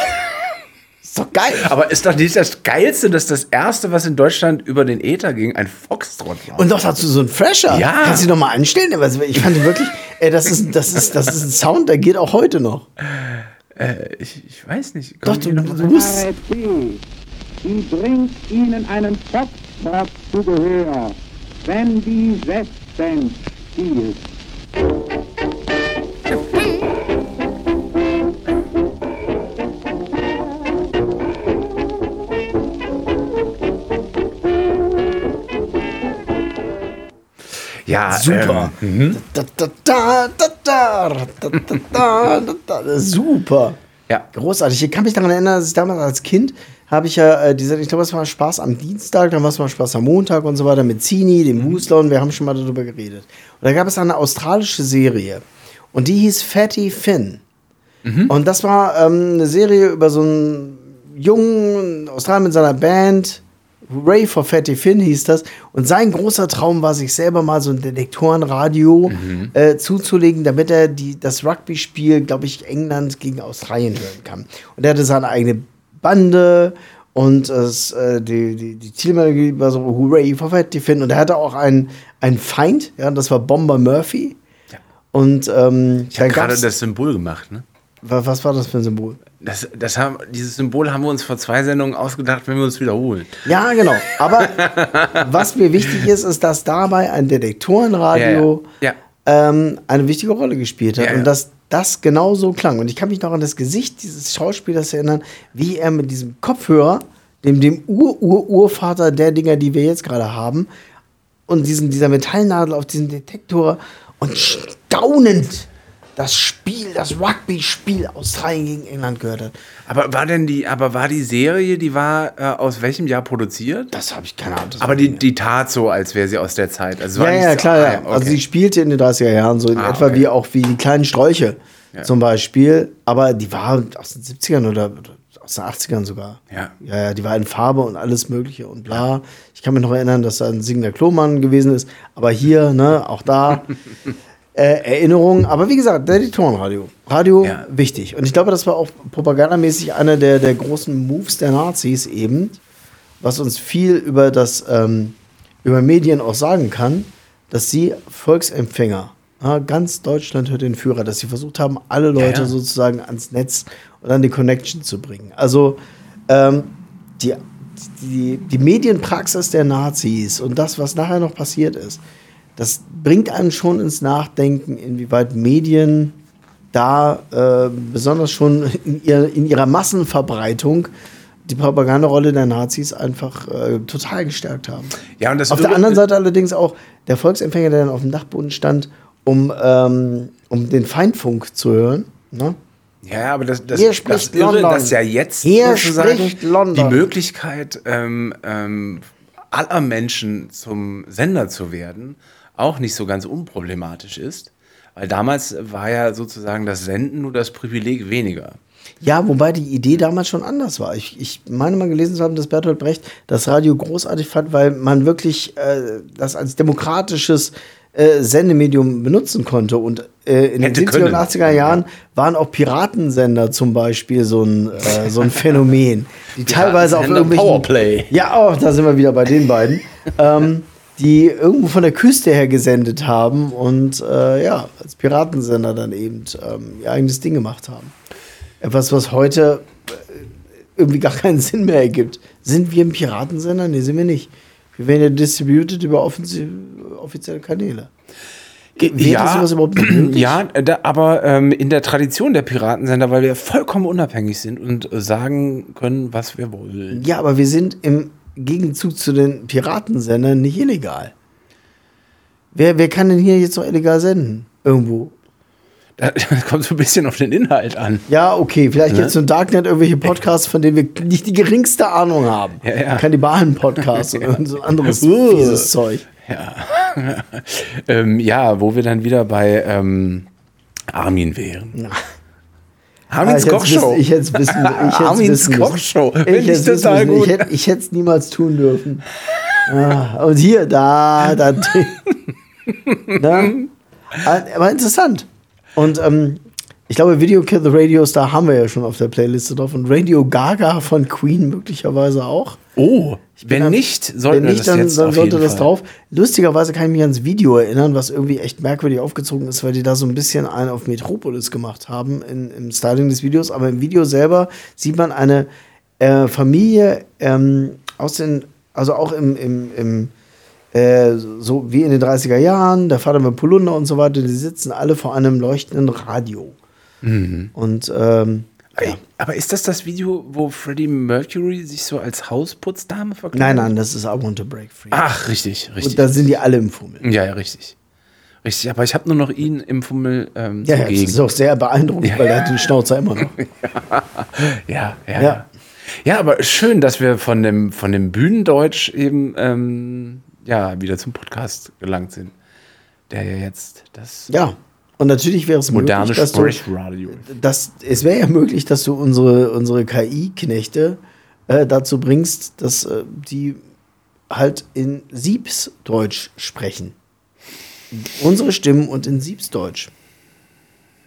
Ist doch geil. Aber ist doch nicht das Geilste, dass das Erste, was in Deutschland über den Äther ging, ein Foxtrot war. Und doch dazu so ein Fresher. Ja. Kannst du dich noch mal anstellen? Also ich fand wirklich, ey, das ist, das ist, das ist ein Sound, der geht auch heute noch. äh, ich, ich weiß nicht. Doch, Kommen du, die noch du musst. T. Die bringt Ihnen einen Foxtrot zu Gehör, wenn die Westband spielt. Ja, super. Super. Ja. Großartig. Ich kann mich daran erinnern, dass ich damals als Kind habe ich ja äh, diese, ich glaube, es war Spaß am Dienstag, dann war es mal Spaß am Montag und so weiter mit Zini, dem Husler und wir haben schon mal darüber geredet. Und da gab es eine australische Serie und die hieß Fatty Finn. Und das war ähm, eine Serie über so einen jungen Australier mit seiner Band. Ray for Fatty Finn hieß das. Und sein großer Traum war, sich selber mal so ein Detektorenradio äh, zuzulegen, damit er die, das Rugby-Spiel, glaube ich, England gegen Australien hören kann. Und er hatte seine eigene Bande und es, äh, die, die, die Zielmelodie war so Hooray for Fatty Finn. Und er hatte auch einen, einen Feind, ja, das war Bomber Murphy. Und ähm, Ich habe gerade das Symbol gemacht, ne? Wa- Was war das für ein Symbol? Das, das haben, dieses Symbol haben wir uns vor zwei Sendungen ausgedacht, wenn wir uns wiederholen. Ja, genau. Aber was mir wichtig ist, ist, dass dabei ein Detektorenradio Ja, ähm, eine wichtige Rolle gespielt hat Ja, ja. und dass das genauso klang. Und ich kann mich noch an das Gesicht dieses Schauspielers erinnern, wie er mit diesem Kopfhörer, dem, dem Ur-Ur-Urvater der Dinger, die wir jetzt gerade haben, und diesen, dieser Metallnadel auf diesen Detektor und staunend das Spiel, das Rugby-Spiel Australien gegen England gehört hat. Aber war denn die, aber war die Serie, die war äh, aus welchem Jahr produziert? Das habe ich keine Ahnung. Aber die, die tat so, als wäre sie aus der Zeit. Also Ja, ja, so- klar. ah, ja. Also okay. sie spielte in den 30er Jahren so in Ah, etwa okay. wie auch wie die kleinen Sträuche Ja. zum Beispiel. Aber die war aus den 70ern oder aus den 80ern sogar. Ja. Ja, ja, die war in Farbe und alles Mögliche und bla. Ich kann mich noch erinnern, dass da ein singender Klomann gewesen ist. Aber hier, ne, auch da. Äh, Erinnerungen, aber wie gesagt, Detektorenradio. Radio Ja. wichtig. Und ich glaube, das war auch propagandamäßig einer der, der großen Moves der Nazis eben, was uns viel über das ähm, über Medien auch sagen kann, dass sie Volksempfänger, ja, ganz Deutschland hört den Führer, dass sie versucht haben, alle Leute ja. sozusagen ans Netz und an die Connection zu bringen. Also ähm, die, die, die Medienpraxis der Nazis und das, was nachher noch passiert ist, das bringt einen schon ins Nachdenken, inwieweit Medien da äh, besonders schon in, ihr, in ihrer Massenverbreitung die Propagandarolle der Nazis einfach äh, total gestärkt haben. Ja, und das auf der anderen Seite allerdings auch der Volksempfänger, der dann auf dem Dachboden stand, um, ähm, um den Feindfunk zu hören. Ne? Ja, aber das, das, Hier das Irre, London. dass ja jetzt Hier spricht London. die Möglichkeit ähm, ähm, aller Menschen zum Sender zu werden auch nicht so ganz unproblematisch ist. Weil damals war ja sozusagen das Senden nur das Privileg weniger. Ja, wobei die Idee damals schon anders war. Ich, ich meine mal gelesen zu haben, dass Bertolt Brecht das Radio großartig fand, weil man wirklich äh, das als demokratisches äh, Sendemedium benutzen konnte. Und äh, in Hätte den 70er können. und 80er Jahren waren auch Piratensender zum Beispiel so ein, äh, so ein Phänomen, die teilweise auf irgendwelchen... Powerplay. Ja, auch, da sind wir wieder bei den beiden. ähm, die irgendwo von der Küste her gesendet haben und äh, ja, als Piratensender dann eben ähm, ihr eigenes Ding gemacht haben. Etwas, was heute äh, irgendwie gar keinen Sinn mehr ergibt. Sind wir ein Piratensender? Nee, sind wir nicht. Wir werden ja distributed über offizie offizielle Kanäle. Möglich? ja da, aber ähm, in der Tradition der Piratensender, weil wir vollkommen unabhängig sind und äh, sagen können, was wir wollen. Ja, aber wir sind im Gegenzug zu den Piratensendern nicht illegal. Wer, wer kann denn hier jetzt noch illegal senden? Irgendwo. Da kommt so ein bisschen auf den Inhalt an. Ja, okay, vielleicht Ne? gibt es im Darknet irgendwelche Podcasts, von denen wir nicht die geringste Ahnung haben. Ja, ja. Kannibalen-Podcasts und irgend so ein anderes fieses Zeug. ähm, ja, wo wir dann wieder bei ähm, Armin wären. Armins Ah, Kochshow. Ich hätte es wissen, ich Armins. Kochshow. Ich ich total gut. Ich hätte ich hätte es niemals tun dürfen. Ah, und hier, da, da. ne? Aber interessant. Und ähm, ich glaube, Video Kill the Radio Star haben wir ja schon auf der Playliste drauf. Und Radio Gaga von Queen möglicherweise auch. Oh, wenn dann- nicht, sollten Wenn nicht, das dann, jetzt dann sollte das drauf. Lustigerweise kann ich mich ans Video erinnern, was irgendwie echt merkwürdig aufgezogen ist, weil die da so ein bisschen einen auf Metropolis gemacht haben in, im Styling des Videos. Aber im Video selber sieht man eine äh, Familie ähm, aus den, also auch im, im, im äh, so wie in den 30er Jahren, der Vater mit Polunder und so weiter, die sitzen alle vor einem leuchtenden Radio. Mhm. Und ähm, Ey, Aber ist das das Video, wo Freddie Mercury sich so als Hausputzdame verkleidet? Nein, nein, das ist I Want to Break Free. Ach, richtig, richtig. Und da sind die alle im Fummel. ja, ja, richtig. Richtig, aber ich habe nur noch ihn im Fummel ähm, Ja, ja, das zugegen. ist auch sehr beeindruckend, Ja. weil er hat den Schnauzer immer noch. Ja, ja, Ja. ja. Ja, aber schön, dass wir von dem, von dem Bühnendeutsch eben ähm, ja, wieder zum Podcast gelangt sind. Der ja jetzt das Ja. Und natürlich wäre es moderne möglich, dass du, Sprechradio ist. dass, es wäre ja möglich, dass du unsere, unsere KI-Knechte äh, dazu bringst, dass äh, die halt in Siebsdeutsch sprechen. Unsere Stimmen und in Siebsdeutsch.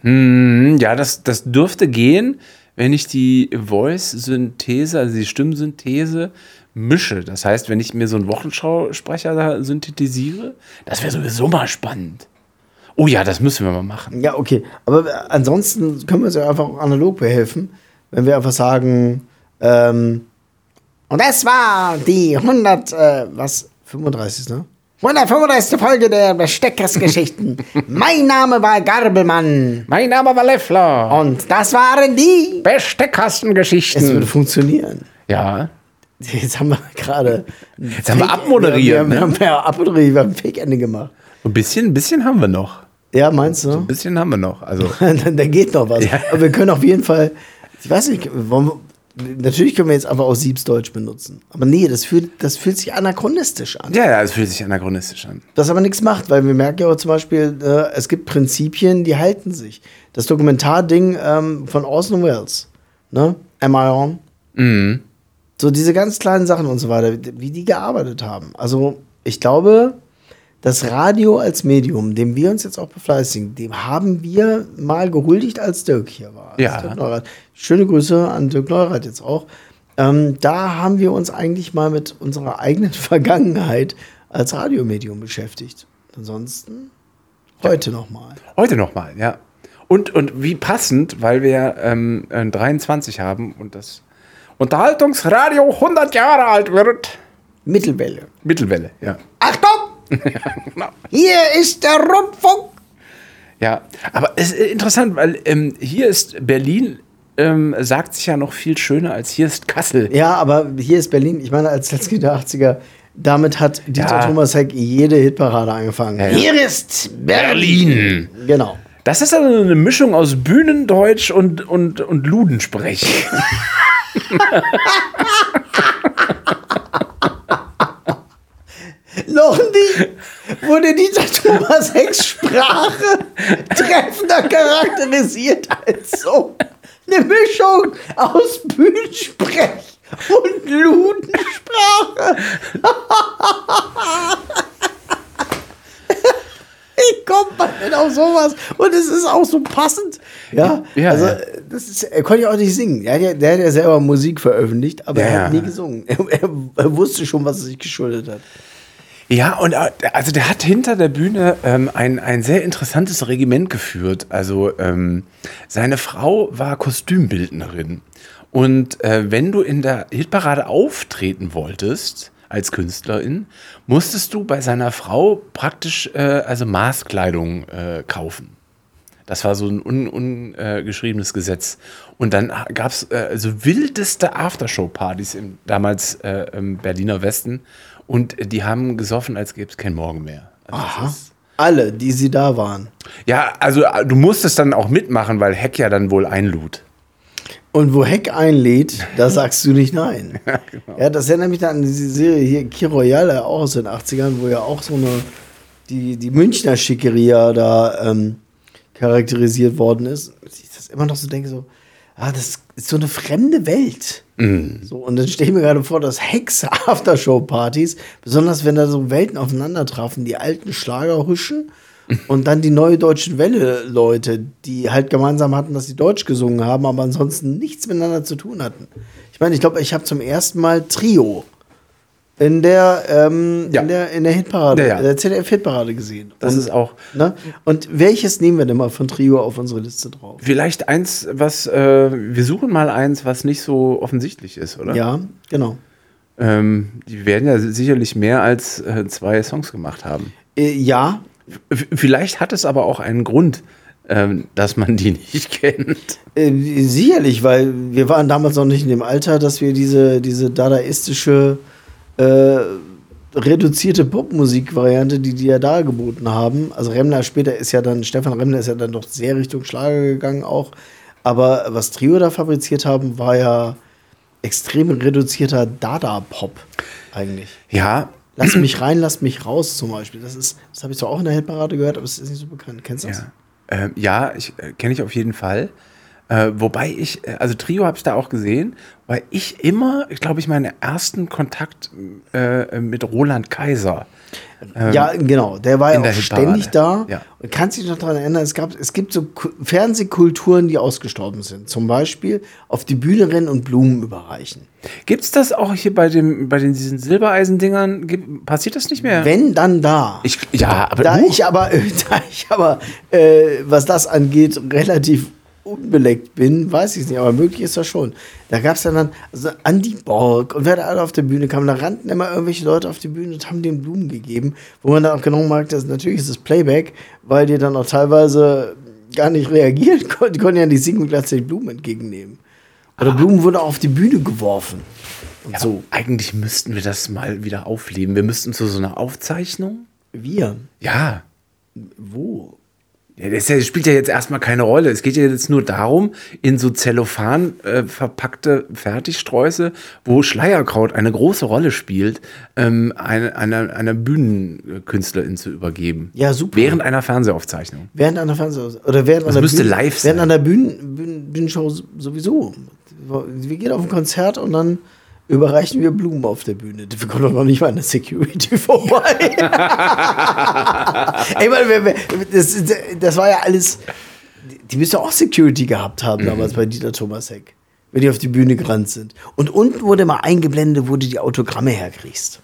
Hm, ja, das, das dürfte gehen, wenn ich die Voice-Synthese, also die Stimmsynthese, mische. Das heißt, wenn ich mir so einen Wochenschausprecher da synthetisiere, das wäre sowieso mal spannend. Oh ja, das müssen wir mal machen. Ja, okay. Aber ansonsten können wir uns ja einfach analog behelfen, wenn wir einfach sagen, ähm, und das war die 100, äh, was, 35, ne? 135. Folge der Besteckersgeschichten. mein Name war Garbelmann. Mein Name war Leffler. Und das waren die. Es Besteckkastengeschichten. würde funktionieren. Ja. Jetzt haben wir gerade. Jetzt haben wir abmoderiert, Wir, ne? haben ja abmoderiert, wir haben ein Fake-Ende gemacht. Ein bisschen, ein bisschen haben wir noch. Ja, meinst du? Ein bisschen haben wir noch. Also, da, geht noch was. Ja. Aber wir können auf jeden Fall, ich weiß nicht, wir, natürlich können wir jetzt einfach auch Siebsdeutsch benutzen. Aber nee, das fühlt, das fühlt sich anachronistisch an. ja, ja, es fühlt sich anachronistisch an. Das aber nichts macht, weil wir merken ja auch zum Beispiel, äh, es gibt Prinzipien, die halten sich. Das Dokumentarding ähm, von Orson Welles, ne? Am I on? Mhm. So diese ganz kleinen Sachen und so weiter, wie die gearbeitet haben. Also ich glaube, das Radio als Medium, dem wir uns jetzt auch befleißigen, dem haben wir mal gehuldigt, als Dirk hier war. Ja. Schöne Grüße an Dirk Neurath jetzt auch. Ähm, da haben wir uns eigentlich mal mit unserer eigenen Vergangenheit als Radiomedium beschäftigt. Ansonsten heute noch mal. Heute nochmal, ja. Und, und wie passend, weil wir ähm, äh, 23 haben und das Unterhaltungsradio 100 Jahre alt wird. Mittelwelle. Mittelwelle, ja. Achtung! Hier ist der Rundfunk. Ja, aber es ist interessant, weil ähm, hier ist Berlin, ähm, sagt sich ja noch viel schöner als hier ist Kassel. Ja, aber hier ist Berlin. Ich meine, als letzte der 80er, damit hat Dieter Ja. Thomas Heck jede Hitparade angefangen. Ja, ja. Hier ist Berlin. Berlin. Genau. Das ist also eine Mischung aus Bühnendeutsch und, und, und Ludensprech. Noch nie wurde Dieter Thomas Hecks Sprache treffender charakterisiert als so. Eine Mischung aus Bühnensprech und Ludensprache. Wie kommt man denn auf sowas? Und es ist auch so passend. Ja, Ja, also das ist, er konnte ja auch nicht singen. Er hat ja, der hat ja selber Musik veröffentlicht, aber er Ja. hat nie gesungen. Er, er, er wusste schon, was er sich geschuldet hat. Ja, und äh, also der hat hinter der Bühne ähm, ein, ein sehr interessantes Regiment geführt. Also ähm, seine Frau war Kostümbildnerin. Und äh, wenn du in der Hitparade auftreten wolltest als Künstlerin, musstest du bei seiner Frau praktisch äh, also Maßkleidung äh, kaufen. Das war so ein ungeschriebenes un, äh, Gesetz. Und dann gab es äh, also wildeste Aftershow-Partys im damals äh, im Berliner Westen. Und die haben gesoffen, als gäbe es kein Morgen mehr. Also ist- Alle, die sie da waren. ja, also äh, du musstest dann auch mitmachen, weil Heck ja dann wohl einlud. Und wo Heck einlädt, da sagst du nicht nein. ja, das erinnert mich dann an diese Serie hier, Kir Royale, auch aus den 80ern, wo ja auch so eine, die, die Münchner Schickeria da ähm, charakterisiert worden ist. Ich das immer noch so denke, so, ah, das ist so eine fremde Welt. So, und dann stelle ich mir gerade vor, dass Hecks Aftershow-Partys, besonders wenn da so Welten aufeinander trafen, die alten Schlagerhüschen und dann die neue deutschen Welle-Leute, die halt gemeinsam hatten, dass sie Deutsch gesungen haben, aber ansonsten nichts miteinander zu tun hatten. Ich meine, ich glaube, ich habe zum ersten Mal Trio in der, ähm, Ja. in der, in der Hitparade, Ja, ja. in der ZDF-Hitparade gesehen. Das und, ist auch ne? und welches nehmen wir denn mal von Trio auf unsere Liste drauf? vielleicht eins, was äh, wir suchen mal eins, was nicht so offensichtlich ist, oder? Ja, genau. Ähm, die werden ja sicherlich mehr als äh, zwei Songs gemacht haben. Äh, ja, V- Vielleicht hat es aber auch einen Grund, ähm, dass man die nicht kennt. Äh, sicherlich, weil wir waren damals noch nicht in dem Alter, dass wir diese, diese dadaistische, äh, reduzierte Popmusik-Variante, die die ja da geboten haben. Also Remner später ist ja dann, Stefan Remner ist ja dann doch sehr Richtung Schlager gegangen auch. Aber was Trio da fabriziert haben, war ja extrem reduzierter Dada-Pop eigentlich. Ja. Lass mich rein, lass mich raus zum Beispiel. Das ist, das habe ich zwar auch in der Hitparade gehört, aber es ist nicht so bekannt. Kennst du das? Ja, ähm, ja ich äh, kenne ich auf jeden Fall. Äh, wobei ich, äh, also Trio habe ich da auch gesehen, weil ich immer, ich glaube ich, meinen ersten Kontakt äh, mit Roland Kaiser. ähm, ja, genau. Der war ja auch ständig da. Ja. Und kannst dich noch daran erinnern, es, gab, es gibt so Ku- Fernsehkulturen, die ausgestorben sind. Zum Beispiel auf die Bühne rennen und Blumen überreichen. Gibt es das auch hier bei, dem, bei den, diesen Silbereisendingern? Gibt- Passiert das nicht mehr? Wenn, dann da. Ich, ja, aber da Huch. ich aber, da ich aber äh, was das angeht, relativ unbeleckt bin, weiß ich es nicht, aber möglich ist das schon. Da gab es dann, dann also Andy Borg und wer da alle auf der Bühne kam, da rannten immer irgendwelche Leute auf die Bühne und haben denen Blumen gegeben, wo man dann auch genau merkt, dass natürlich ist es Playback, weil die dann auch teilweise gar nicht reagieren konnten. Die konnten ja nicht singen und gleichzeitig Blumen entgegennehmen. Oder Blumen wurden auch auf die Bühne geworfen. Und ja, so. Eigentlich müssten wir das mal wieder aufleben. Wir müssten zu so einer Aufzeichnung. Wir? Ja. Wo? Das spielt ja jetzt erstmal keine Rolle. Es geht ja jetzt nur darum, in so Zellophan äh, verpackte Fertigsträuße, wo Schleierkraut eine große Rolle spielt, ähm, eine, einer, einer Bühnenkünstlerin zu übergeben. Ja, super. Während einer Fernsehaufzeichnung. Während einer Fernseh oder während Das einer müsste Bühne, live Während sein. einer Bühnen, Bühnen, Bühnenshow sowieso. Wir gehen auf ein Konzert und dann überreichen wir Blumen auf der Bühne. Wir kommen doch noch nicht mal an der Security vorbei. Ey, wer- das, das war ja alles. Die müssen ja auch Security gehabt haben damals bei Dieter Thomas Heck. Wenn die auf die Bühne gerannt sind. Und unten wurde mal eingeblendet, wo du die Autogramme herkriegst.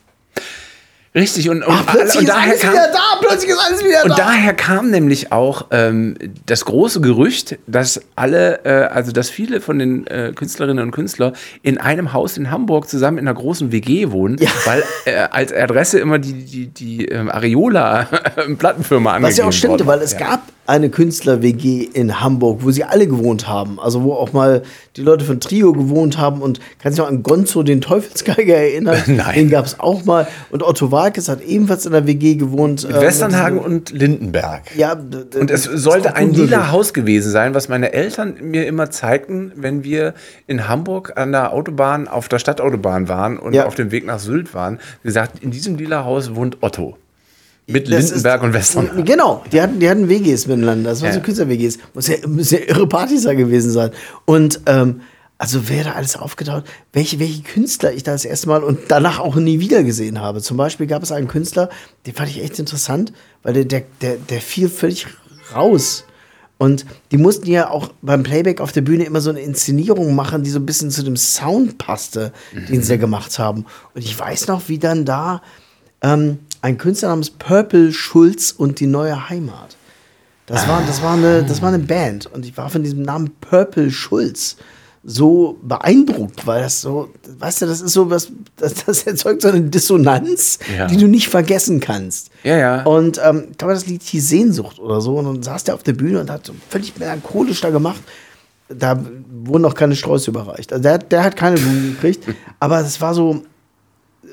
Richtig, und, und, Ach, plötzlich und ist alles wieder da, plötzlich ist alles wieder und da. daher kam nämlich auch ähm, das große Gerücht, dass alle, äh, also dass viele von den äh, Künstlerinnen und Künstlern in einem Haus in Hamburg zusammen in einer großen WG wohnen, weil äh, als Adresse immer die, die, die ähm, Areola Plattenfirma angegeben Was ja auch stimmte, weil es Ja. gab eine Künstler-WG in Hamburg, wo sie alle gewohnt haben. Also wo auch mal die Leute von Trio gewohnt haben. Und kannst du dich noch an Gonzo, den Teufelsgeiger, erinnern? Nein. Den gab es auch mal. Und Otto Walkes hat ebenfalls in der WG gewohnt. Mit äh, Westernhagen mit- und Lindenberg. Ja, Und es sollte ein lila Haus gewesen sein, was meine Eltern mir immer zeigten, wenn wir in Hamburg an der Autobahn, auf der Stadtautobahn waren und Ja. auf dem Weg nach Sylt waren. Wie gesagt, in diesem lila Haus wohnt Otto. Mit Das Lindenberg ist- und Westernhagen. Genau, die hatten, die hatten WGs miteinander. Das waren Ja. so Künstler-WGs. Muss ja, muss ja irre Partys da gewesen sein. Und ähm, also wer da alles aufgetaucht, welche, welche Künstler ich da das erste Mal und danach auch nie wieder gesehen habe. Zum Beispiel gab es einen Künstler, den fand ich echt interessant, weil der, der, der, der fiel völlig raus. Und die mussten ja auch beim Playback auf der Bühne immer so eine Inszenierung machen, die so ein bisschen zu dem Sound passte, den sie da gemacht haben. Und ich weiß noch, wie dann da ähm, ein Künstler namens Purple Schulz und die neue Heimat. Das war, das, war eine, das war eine Band und ich war von diesem Namen Purple Schulz so beeindruckt, weil das so, weißt du, das ist so was, das, das erzeugt so eine Dissonanz, Ja. die du nicht vergessen kannst. Ja, ja. Und ähm, ich glaube, das Lied hieß Sehnsucht oder so. Und dann saß der auf der Bühne und hat so völlig melancholisch da gemacht. Da wurden noch keine Sträuße überreicht. Also der, der hat keine Blumen gekriegt. Aber es war so.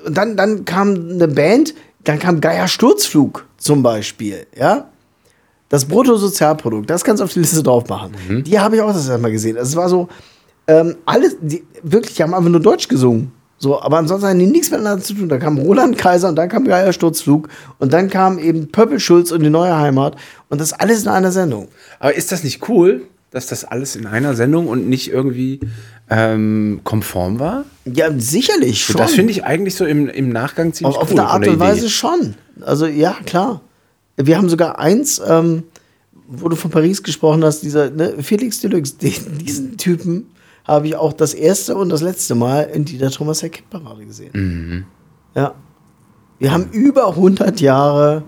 Und dann, dann kam eine Band, dann kam Geier Sturzflug zum Beispiel, ja. Das Bruttosozialprodukt, das kannst du auf die Liste drauf machen. Die habe ich auch das erste Mal gesehen. Also es war so, ähm, alles, die, wirklich, die haben einfach nur Deutsch gesungen. So, aber ansonsten hatten die nichts miteinander zu tun. Da kam Roland Kaiser und dann kam Geier Sturzflug und dann kam eben Pöppel Schulz und die neue Heimat und das alles in einer Sendung. Aber ist das nicht cool, dass das alles in einer Sendung und nicht irgendwie ähm, konform war? Ja, sicherlich schon. Das finde ich eigentlich so im, im Nachgang ziemlich auf, auf cool. eine von Art und Weise Idee. schon. Also ja, klar. Wir haben sogar eins, ähm, wo du von Paris gesprochen hast, dieser ne, Felix Deluxe, den, diesen Typen habe ich auch das erste und das letzte Mal in dieser Thomas Heck Parade gesehen. Mhm. Ja. Wir haben über 100 Jahre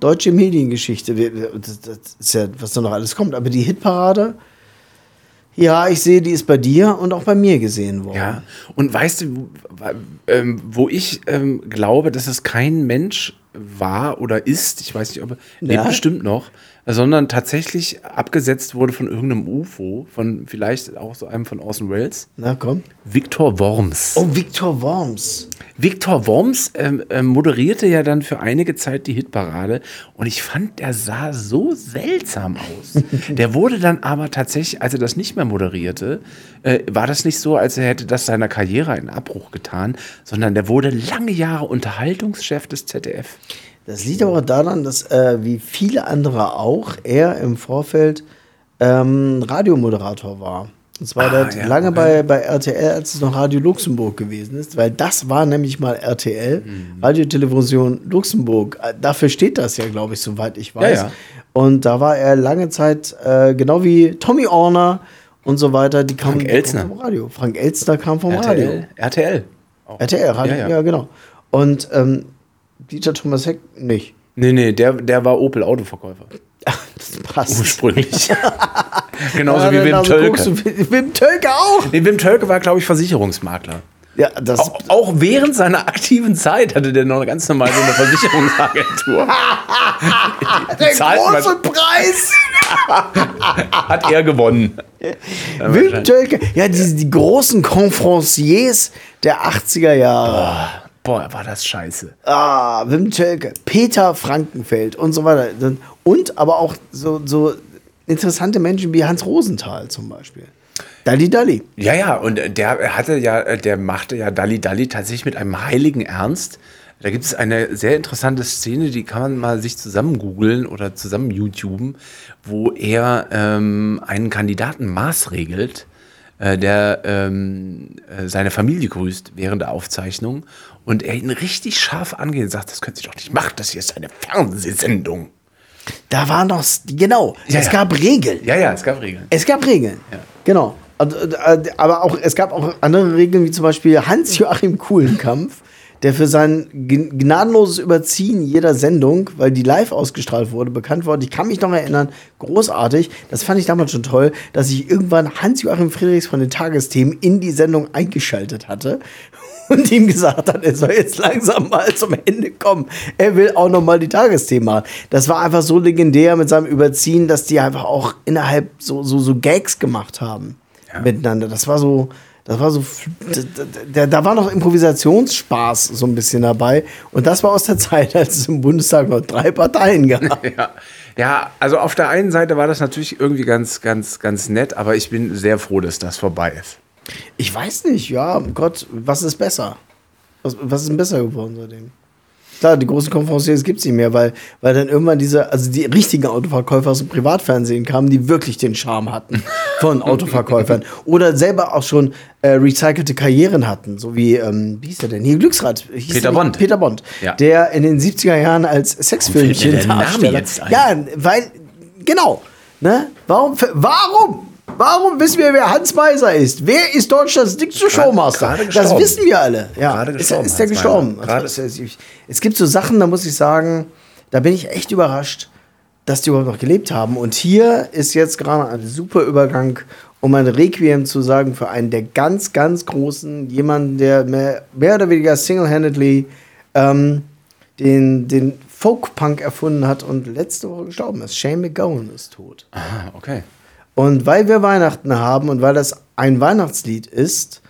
deutsche Mediengeschichte. Wir, wir, das, das ist ja, was da noch alles kommt. Aber die Hitparade, ja, ich sehe, die ist bei dir und auch bei mir gesehen worden. Ja, und weißt du, wo- ähm, wo ich ähm, glaube, dass es kein Mensch war oder ist, ich weiß nicht, ob er Ja. bestimmt noch, sondern tatsächlich abgesetzt wurde von irgendeinem UFO, von vielleicht auch so einem von Orson Welles. Na komm. Victor Worms. Oh, Victor Worms. Victor Worms ähm, ähm, moderierte ja dann für einige Zeit die Hitparade und ich fand, der sah so seltsam aus. der wurde dann aber tatsächlich, als er das nicht mehr moderierte, äh, war das nicht so, als er hätte das seiner Karriere einen Abbruch getan, sondern der wurde lange Jahre Unterhaltungschef des ZDF. Das liegt aber daran, dass, äh, wie viele andere auch, er im Vorfeld ähm, Radiomoderator war. Und zwar Ah, ja, lange okay. bei, bei RTL, als es noch Radio Luxemburg gewesen ist, weil das war nämlich mal RTL, Mhm. Radiotelevision Luxemburg. Äh, Dafür steht das ja, glaube ich, soweit ich weiß. Ja, ja. Und da war er lange Zeit, äh, genau wie Tommy Orner und so weiter, die kamen Frank Elstner. vom Radio. Frank Elstner kam vom Radio. RTL. RTL. auch. RTL, Radio, ja. genau. Und ähm, Dieter Thomas Heck nicht. Nee, nee, der, der war Opel Autoverkäufer. Das passt. Ursprünglich. Genauso Ja, wie Wim also Tölke. du, Wim Tölke auch. Nee, Wim Tölke war, glaube ich, Versicherungsmakler. Ja, das Auch, auch während seiner aktiven Zeit hatte der noch ganz normal so eine Versicherungsagentur. der große Preis. Hat er gewonnen. Wim Tölke. Ja, die, die großen Conferenciers der 80er Jahre. Boah, war das scheiße. Ah, Wim Tölke, Peter Frankenfeld und so weiter. Und aber auch so, so interessante Menschen wie Hans Rosenthal zum Beispiel. Dalli Dalli. Ja, ja, und der hatte ja, der machte ja Dalli Dalli tatsächlich mit einem heiligen Ernst. Da gibt es eine sehr interessante Szene, die kann man mal sich zusammen googeln oder zusammen YouTuben, wo er ähm, einen Kandidaten maßregelt, äh, der ähm, äh, seine Familie grüßt während der Aufzeichnung und er ihn richtig scharf angeht und sagt, das können Sie doch nicht machen, das hier ist eine Fernsehsendung. Da war noch, genau, Ja, es ja. gab Regeln. Ja, ja, es gab Regeln. Es gab Regeln. Genau. Und, äh, Aber auch, es gab auch andere Regeln, wie zum Beispiel Hans-Joachim Kuhlenkampf, der für sein gnadenloses Überziehen jeder Sendung, weil die live ausgestrahlt wurde, bekannt wurde. Ich kann mich noch erinnern, großartig. Das fand ich damals schon toll, dass ich irgendwann Hans-Joachim Friedrichs von den Tagesthemen in die Sendung eingeschaltet hatte und ihm gesagt hat, er soll jetzt langsam mal zum Ende kommen. Er will auch noch mal die Tagesthemen machen. Das war einfach so legendär mit seinem Überziehen, dass die einfach auch innerhalb so, so, so Gags gemacht haben miteinander. Das war so, das war so, da, da, war noch Improvisationsspaß so ein bisschen dabei. Und das war aus der Zeit, als es im Bundestag noch drei Parteien gab. Ja. ja, also auf der einen Seite war das natürlich irgendwie ganz, ganz, ganz nett, aber ich bin sehr froh, dass das vorbei ist. Ich weiß nicht, ja, Gott, was ist besser? Was, was ist denn besser geworden seitdem? Klar, die großen Konferenziers gibt es nicht mehr, weil, weil dann irgendwann diese, also die richtigen Autoverkäufer aus dem Privatfernsehen kamen, die wirklich den Charme hatten von Autoverkäufern. Oder selber auch schon äh, recycelte Karrieren hatten, so wie, ähm, wie hieß der denn? Hier, Glücksrad. Hieß Peter? Bond. Peter Bond. Ja. Der in den 70er Jahren als Sexfilmchen Darsteller. Ja, weil, genau. Ne? Warum, warum? Warum wissen wir, wer Hans Meiser ist? Wer ist Deutschlands dickste Showmaster? Das gestorben. wissen wir alle. Ja, Gerade ist, gestorben, ist der gestorben. Also, es, es gibt so Sachen, da muss ich sagen, da bin ich echt überrascht, dass die überhaupt noch gelebt haben. Und hier ist jetzt gerade ein super Übergang, um ein Requiem zu sagen für einen der ganz, ganz großen, jemanden, der mehr, mehr oder weniger single-handedly ähm, den, den Folk-Punk erfunden hat und letzte Woche gestorben ist. Shane McGowan ist tot. Ah, okay. Und weil wir Weihnachten haben und weil das ein Weihnachtslied ist,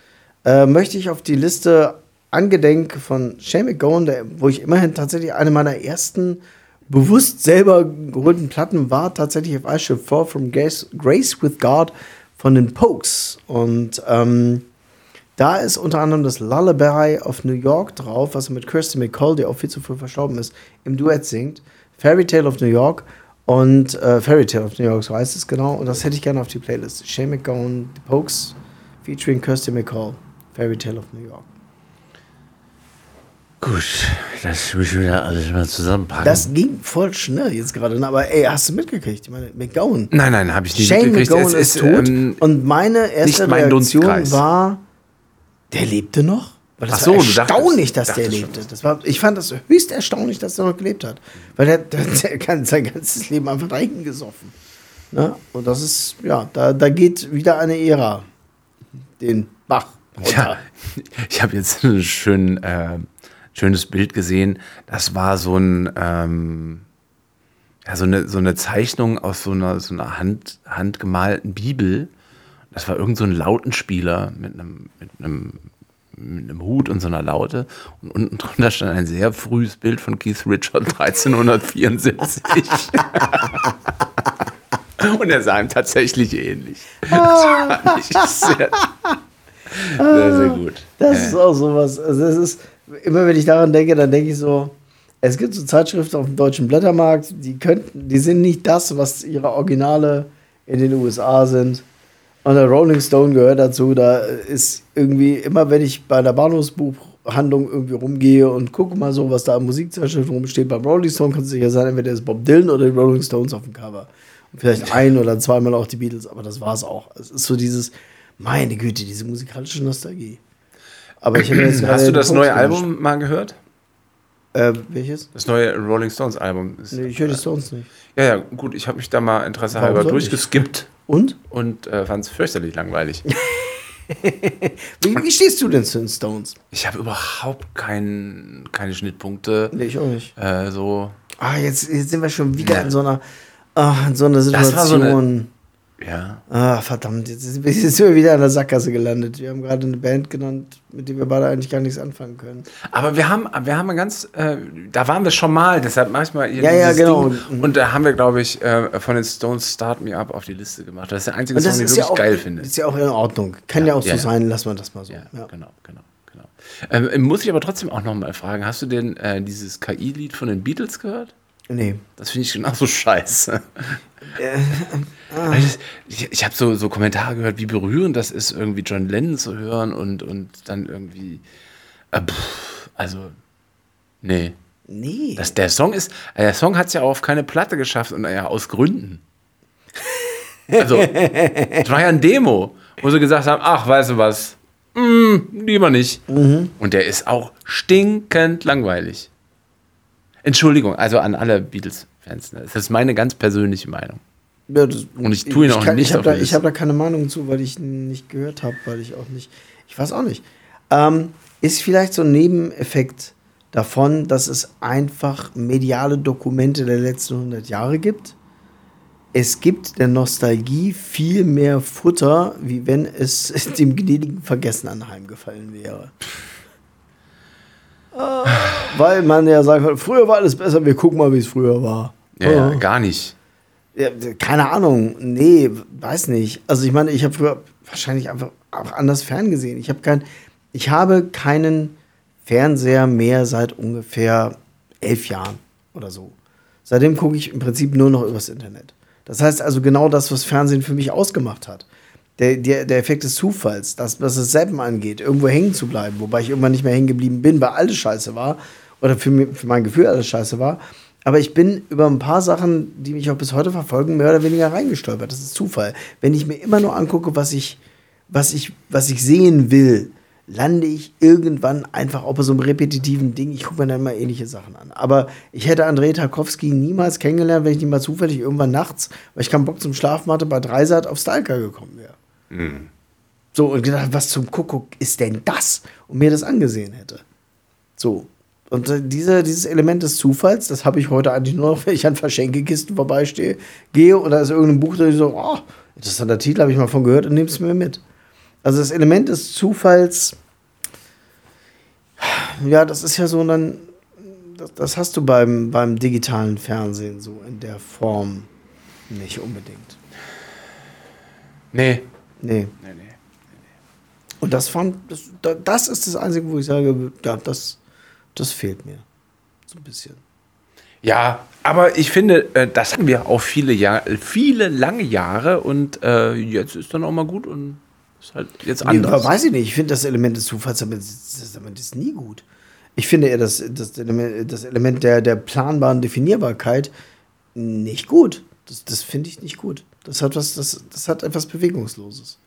äh, möchte ich auf die Liste angedenk von Shane McGowan, der, wo ich immerhin tatsächlich eine meiner ersten bewusst selber geholten Platten war, tatsächlich auf I Should Fall from Grace, Grace with God von den Pokes. Und ähm, da ist unter anderem das Lullaby of New York drauf, was er mit Kirsty McCall, die auch viel zu früh verstorben ist, im Duett singt. Fairy Tale of New York und äh, Fairy Tale of New York, so heißt es genau. Und das hätte ich gerne auf die Playlist. Shane McGowan, The Pokes, featuring Kirsty McCall, Fairy Tale of New York. Gut, das müssen wir alles mal zusammenpacken. Das ging voll schnell jetzt gerade, ne? aber ey, hast du mitgekriegt? Ich meine, McGowan. Nein, nein, habe ich nicht Shane mitgekriegt. McGowan Es ist, tot ähm, und meine erste mein Reaktion Dunstkreis. war, der lebte noch? Weil das Ach so, war du dachtest- erstaunlich, dass der lebte. Das war, ich fand das höchst erstaunlich, dass er noch gelebt hat. Weil der, der, der kann sein ganzes Leben einfach dahin gesoffen. Ne? Und das ist, ja, da, da geht wieder eine Ära den Bach. runter. Ja, ich habe jetzt einen schönen, äh, schönes Bild gesehen. Das war so ein, ähm, ja, so eine, so eine Zeichnung aus so einer, so einer Hand, handgemalten Bibel. Das war irgend so ein Lautenspieler mit einem, mit einem, mit einem Hut und so einer Laute. Und unten drunter stand ein sehr frühes Bild von Keith Richard 1374. und er sah ihm tatsächlich ähnlich. Das fand ich sehr, sehr, sehr gut. Das ist auch sowas. Also das ist, immer wenn ich daran denke, dann denke ich so, es gibt so Zeitschriften auf dem deutschen Blättermarkt, die könnten, die sind nicht das, was ihre Originale in den USA sind. Und der Rolling Stone gehört dazu. Da ist irgendwie, immer wenn ich bei der Bahnhofsbuchhandlung irgendwie rumgehe und gucke mal so, was da an Musikzeitschriften rumsteht, beim Rolling Stone kann es sicher sein, entweder ist Bob Dylan oder die Rolling Stones auf dem Cover. Und vielleicht ein oder zweimal auch die Beatles, aber das war's auch. Es ist so dieses, meine Güte, diese musikalische Nostalgie. Aber ich habe jetzt Hast du das Punkt neue. Album mal gehört? Äh, welches? Das neue Rolling Stones Album. Ist, Nee, ich höre die Stones nicht. Ja, ja, gut, ich habe mich da mal Interesse Warum halber soll ich? durchgeskippt. Und? Und äh, fand es fürchterlich langweilig. Wie, wie stehst du denn zu den Stones? Ich habe überhaupt kein, keine Schnittpunkte. Nee, ich auch nicht. Äh, so, Ah, jetzt, jetzt sind wir schon wieder Ja. in so einer, ah, in so einer Situation. Ja. Ah, verdammt, jetzt, sind wir wieder in der Sackgasse gelandet. Wir haben gerade eine Band genannt, mit der wir beide eigentlich gar nichts anfangen können. Aber wir haben, wir haben ganz, äh, da waren wir schon mal, deshalb manchmal Ja, ja, genau. Ding. Und da haben wir, glaube ich, äh, von den Stones Start Me Up auf die Liste gemacht. Das ist der einzige Song, den ich wirklich ja auch, geil finde. ist ja auch in Ordnung. Kann ja, auch so ja, ja. sein, lassen wir das mal so. Ja, Ja. genau, genau, genau. Ähm, muss ich aber trotzdem auch noch mal fragen, hast du denn äh, dieses KI-Lied von den Beatles gehört? Nee. Das finde ich genauso scheiße. Äh, ah. Weil das- Ich, ich habe so, so Kommentare gehört, wie berührend das ist, irgendwie John Lennon zu hören und, und dann irgendwie. Äh, pff, also, nee. Nee. Das, der Song ist, äh, der Song hat es ja auch auf keine Platte geschafft und ja aus Gründen. Also, es war ja ein Demo, wo sie gesagt haben, ach, weißt du was, mm, lieber nicht. Mhm. Und der ist auch stinkend langweilig. Entschuldigung, also an alle Beatles-Fans. Ne? Das ist meine ganz persönliche Meinung. Ja, das, Und ich tue ihn auch kann- nicht Ich habe da, ich Liste. hab da keine Meinung zu, weil ich ihn nicht gehört habe, weil ich auch nicht. Ich weiß auch nicht. Ähm, ist vielleicht so ein Nebeneffekt davon, dass es einfach mediale Dokumente der letzten 100 Jahre gibt. Es gibt der Nostalgie viel mehr Futter, wie wenn es dem gnädigen Vergessen anheimgefallen wäre. Weil man ja sagen kann, früher war alles besser, wir gucken mal, wie es früher war. Ja, ja, gar nicht. Ja, keine Ahnung. Nee, weiß nicht. Also ich meine, ich habe früher wahrscheinlich einfach auch anders ferngesehen. Ich habe kein, ich habe keinen Fernseher mehr seit ungefähr elf Jahren oder so. Seitdem gucke ich im Prinzip nur noch übers Internet. Das heißt also genau das, was Fernsehen für mich ausgemacht hat. Der, der, der Effekt des Zufalls, das, was das Zappen angeht, irgendwo hängen zu bleiben, wobei ich irgendwann nicht mehr hängen geblieben bin, weil alles scheiße war oder für, mi- für mein Gefühl alles scheiße war. Aber ich bin über ein paar Sachen, die mich auch bis heute verfolgen, mehr oder weniger reingestolpert. Das ist Zufall. Wenn ich mir immer nur angucke, was ich, was ich, was ich sehen will, lande ich irgendwann einfach auch bei so einem repetitiven Ding. Ich gucke mir dann immer ähnliche Sachen an. Aber ich hätte Andrei Tarkowski niemals kennengelernt, wenn ich nicht mal zufällig irgendwann nachts, weil ich keinen Bock zum Schlafen hatte, bei Dreisat auf Stalker gekommen wäre. So, und gedacht, was zum Kuckuck ist denn das? Und mir das angesehen hätte. So. Und äh, diese, dieses Element des Zufalls, das habe ich heute eigentlich nur noch, wenn ich an Verschenkekisten vorbeistehe, gehe da ist irgendein Buch, da ich so, oh, interessanter Titel, habe ich mal von gehört und nehme es mir mit. Also das Element des Zufalls, ja, das ist ja so dann, das, das hast du beim, beim digitalen Fernsehen so in der Form nicht unbedingt. Nee. Nee. Nee, nee. Und das fand, das, da- das ist das Einzige, wo ich sage, ja, das, das fehlt mir. So ein bisschen. Ja, aber ich finde, äh, das hatten wir auch viele Jahre, viele lange Jahre und äh, jetzt ist dann auch mal gut und ist halt jetzt Nee, anders. weiß ich nicht. Ich finde das Element des Zufalls damit, das, damit ist nie gut. Ich finde eher das, das Element, das Element der, der planbaren Definierbarkeit nicht gut. Das, das finde ich nicht gut. Das hat was, das, das hat etwas Bewegungsloses.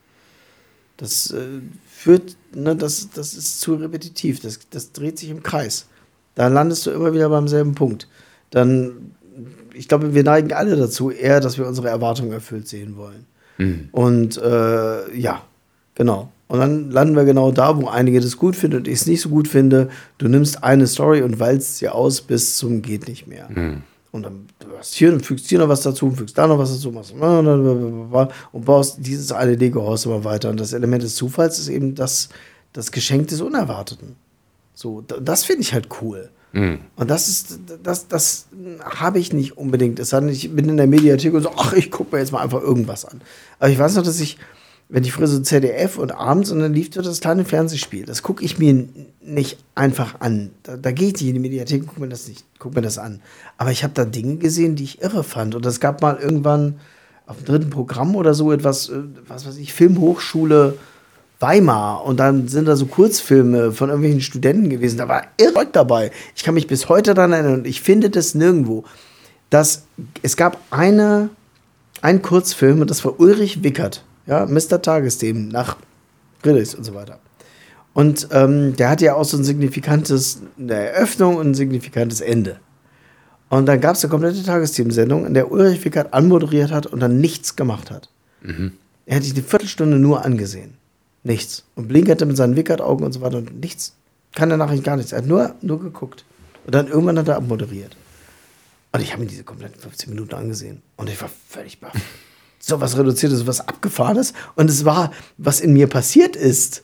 Das äh, führt, ne, das, das ist zu repetitiv. Das, das dreht sich im Kreis. Da landest du immer wieder beim selben Punkt. Dann, ich glaube, wir neigen alle dazu, eher, dass wir unsere Erwartungen erfüllt sehen wollen. Mhm. Und äh, ja, Genau. Und dann landen wir genau da, wo einige das gut finden und ich es nicht so gut finde. Du nimmst eine Story und walzt sie aus bis zum geht nicht mehr. Und dann du hast hier und fügst hier noch was dazu, fügst da noch was dazu, machst und baust dieses eine Lego-Haus immer weiter. Und das Element des Zufalls ist eben das, das Geschenk des Unerwarteten. So, das finde ich halt cool. Und das ist, das, das habe ich nicht unbedingt. Es denn, ich bin in der Mediathek und so, ach, ich gucke mir jetzt mal einfach irgendwas an. Aber ich weiß noch, dass ich, wenn ich früher so ZDF und abends und dann lief dort das kleine Fernsehspiel, das gucke ich mir nicht einfach an. Da, da gehe ich nicht in die Mediathek und gucke mir das nicht, guck mir das an. Aber ich habe da Dinge gesehen, die ich irre fand. Und es gab mal irgendwann auf dem dritten Programm oder so etwas, äh, was weiß ich, Filmhochschule Weimar und dann sind da so Kurzfilme von irgendwelchen Studenten gewesen. Da war irre dabei. Ich kann mich bis heute daran erinnern und ich finde das nirgendwo. Dass es gab eine, einen Kurzfilm und das war Ulrich Wickert, ja, Mr. Tagesthemen nach Grillis und so weiter. Und ähm, der hatte ja auch so ein signifikantes, eine Eröffnung und ein signifikantes Ende. Und dann gab es eine komplette Tagesthemensendung, in der Ulrich Wickert anmoderiert hat und dann nichts gemacht hat. Er hat sich eine Viertelstunde nur angesehen. Nichts. Und blinkerte mit seinen Wickert-Augen und so weiter und nichts. Keine Nachricht, gar nichts. Er hat nur, nur geguckt. Und dann irgendwann hat er abmoderiert. Und ich habe mir diese kompletten 15 Minuten angesehen. Und ich war völlig baff. So was Reduziertes, so was Abgefahrenes. Und es war, was in mir passiert ist.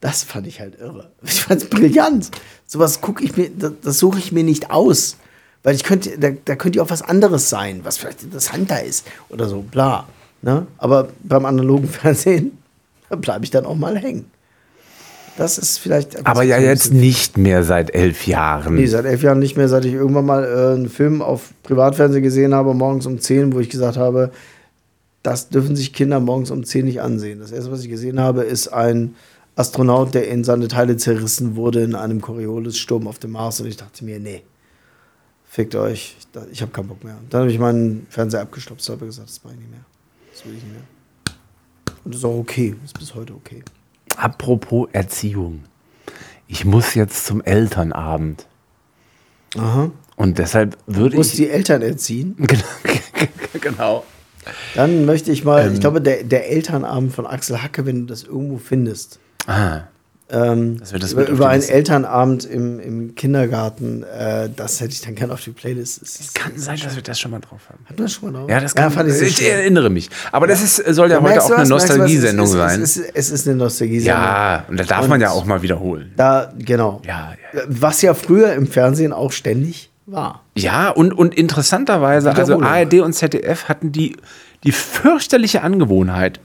Das fand ich halt irre. Ich fand es brillant. Sowas gucke ich mir, das, das suche ich mir nicht aus. Weil ich könnte, da, da könnte ja auch was anderes sein, was vielleicht interessanter ist oder so, bla. Ne? Aber beim analogen Fernsehen, da bleibe ich dann auch mal hängen. Das ist vielleicht. Aber ja jetzt nicht mehr seit elf Jahren. Nee, seit elf Jahren nicht mehr, seit ich irgendwann mal äh, einen Film auf Privatfernsehen gesehen habe, morgens um 10, wo ich gesagt habe, das dürfen sich Kinder morgens um 10 nicht ansehen. Das erste, was ich gesehen habe, ist ein Astronaut, der in seine Teile zerrissen wurde in einem Coriolis-Sturm auf dem Mars. Und ich dachte mir, nee, fickt euch, ich, habe keinen Bock mehr. Dann habe ich meinen Fernseher abgestoppt, habe gesagt, das mache ich nicht mehr. Das will ich nicht mehr. Und das ist auch okay, ist bis heute okay. Apropos Erziehung. Ich muss jetzt zum Elternabend. Aha. Und deshalb würde ich. die Eltern erziehen. genau. Dann möchte ich mal, Ähm. ich glaube, der, der Elternabend von Axel Hacke, wenn du das irgendwo findest. Ah. Ähm, über über einen Liste- Elternabend im, im Kindergarten, äh, das hätte ich dann gerne auf die Playlist. Es kann sein, dass wir das schon mal drauf haben. Hatten wir das schon mal drauf? Ja, das kann, fand ich ich erinnere mich. Aber das ist, soll ja heute auch eine? Nostalgiesendung es, sein. Es ist, es ist eine Nostalgiesendung. Ja, und da darf man ja auch mal wiederholen. Da, genau. Ja, Was ja früher im Fernsehen auch ständig war. Ja, und, und interessanterweise, also. ARD und ZDF hatten die, die fürchterliche Angewohnheit,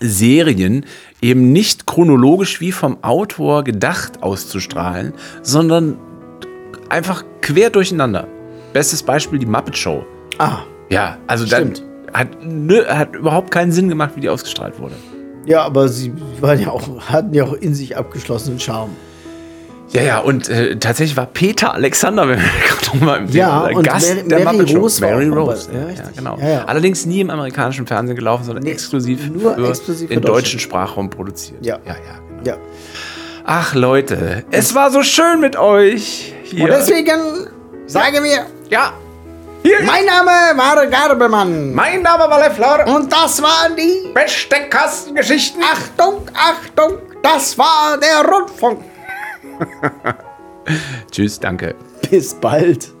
Serien eben nicht chronologisch wie vom Autor gedacht auszustrahlen, sondern einfach quer durcheinander. Bestes Beispiel die Muppet Show. Ah. Ja, also dann hat, nö, hat überhaupt keinen Sinn gemacht, wie die ausgestrahlt wurde. Ja, aber sie waren ja auch, hatten ja auch in sich abgeschlossenen Charme. Ja, ja, und äh, tatsächlich war Peter Alexander, wenn wir gerade noch mal im Ja, Thema- und Gast Mary- der Mary Muppet Show. Rose war Mary Rose. Ja, Ja, genau. Ja. Allerdings nie im amerikanischen Fernsehen gelaufen, sondern exklusiv nur für exklusiv für den deutschen Sprachraum produziert. Ja. ja, ja. Ja. Ach Leute, es war so schön mit euch. Hier. Und deswegen sage mir, ja, mein Name war Garbemann. Mein Name war Lefleur. Und das waren die Besteckkastengeschichten. Achtung, Achtung, das war der Rundfunk. Tschüss, danke. Bis bald.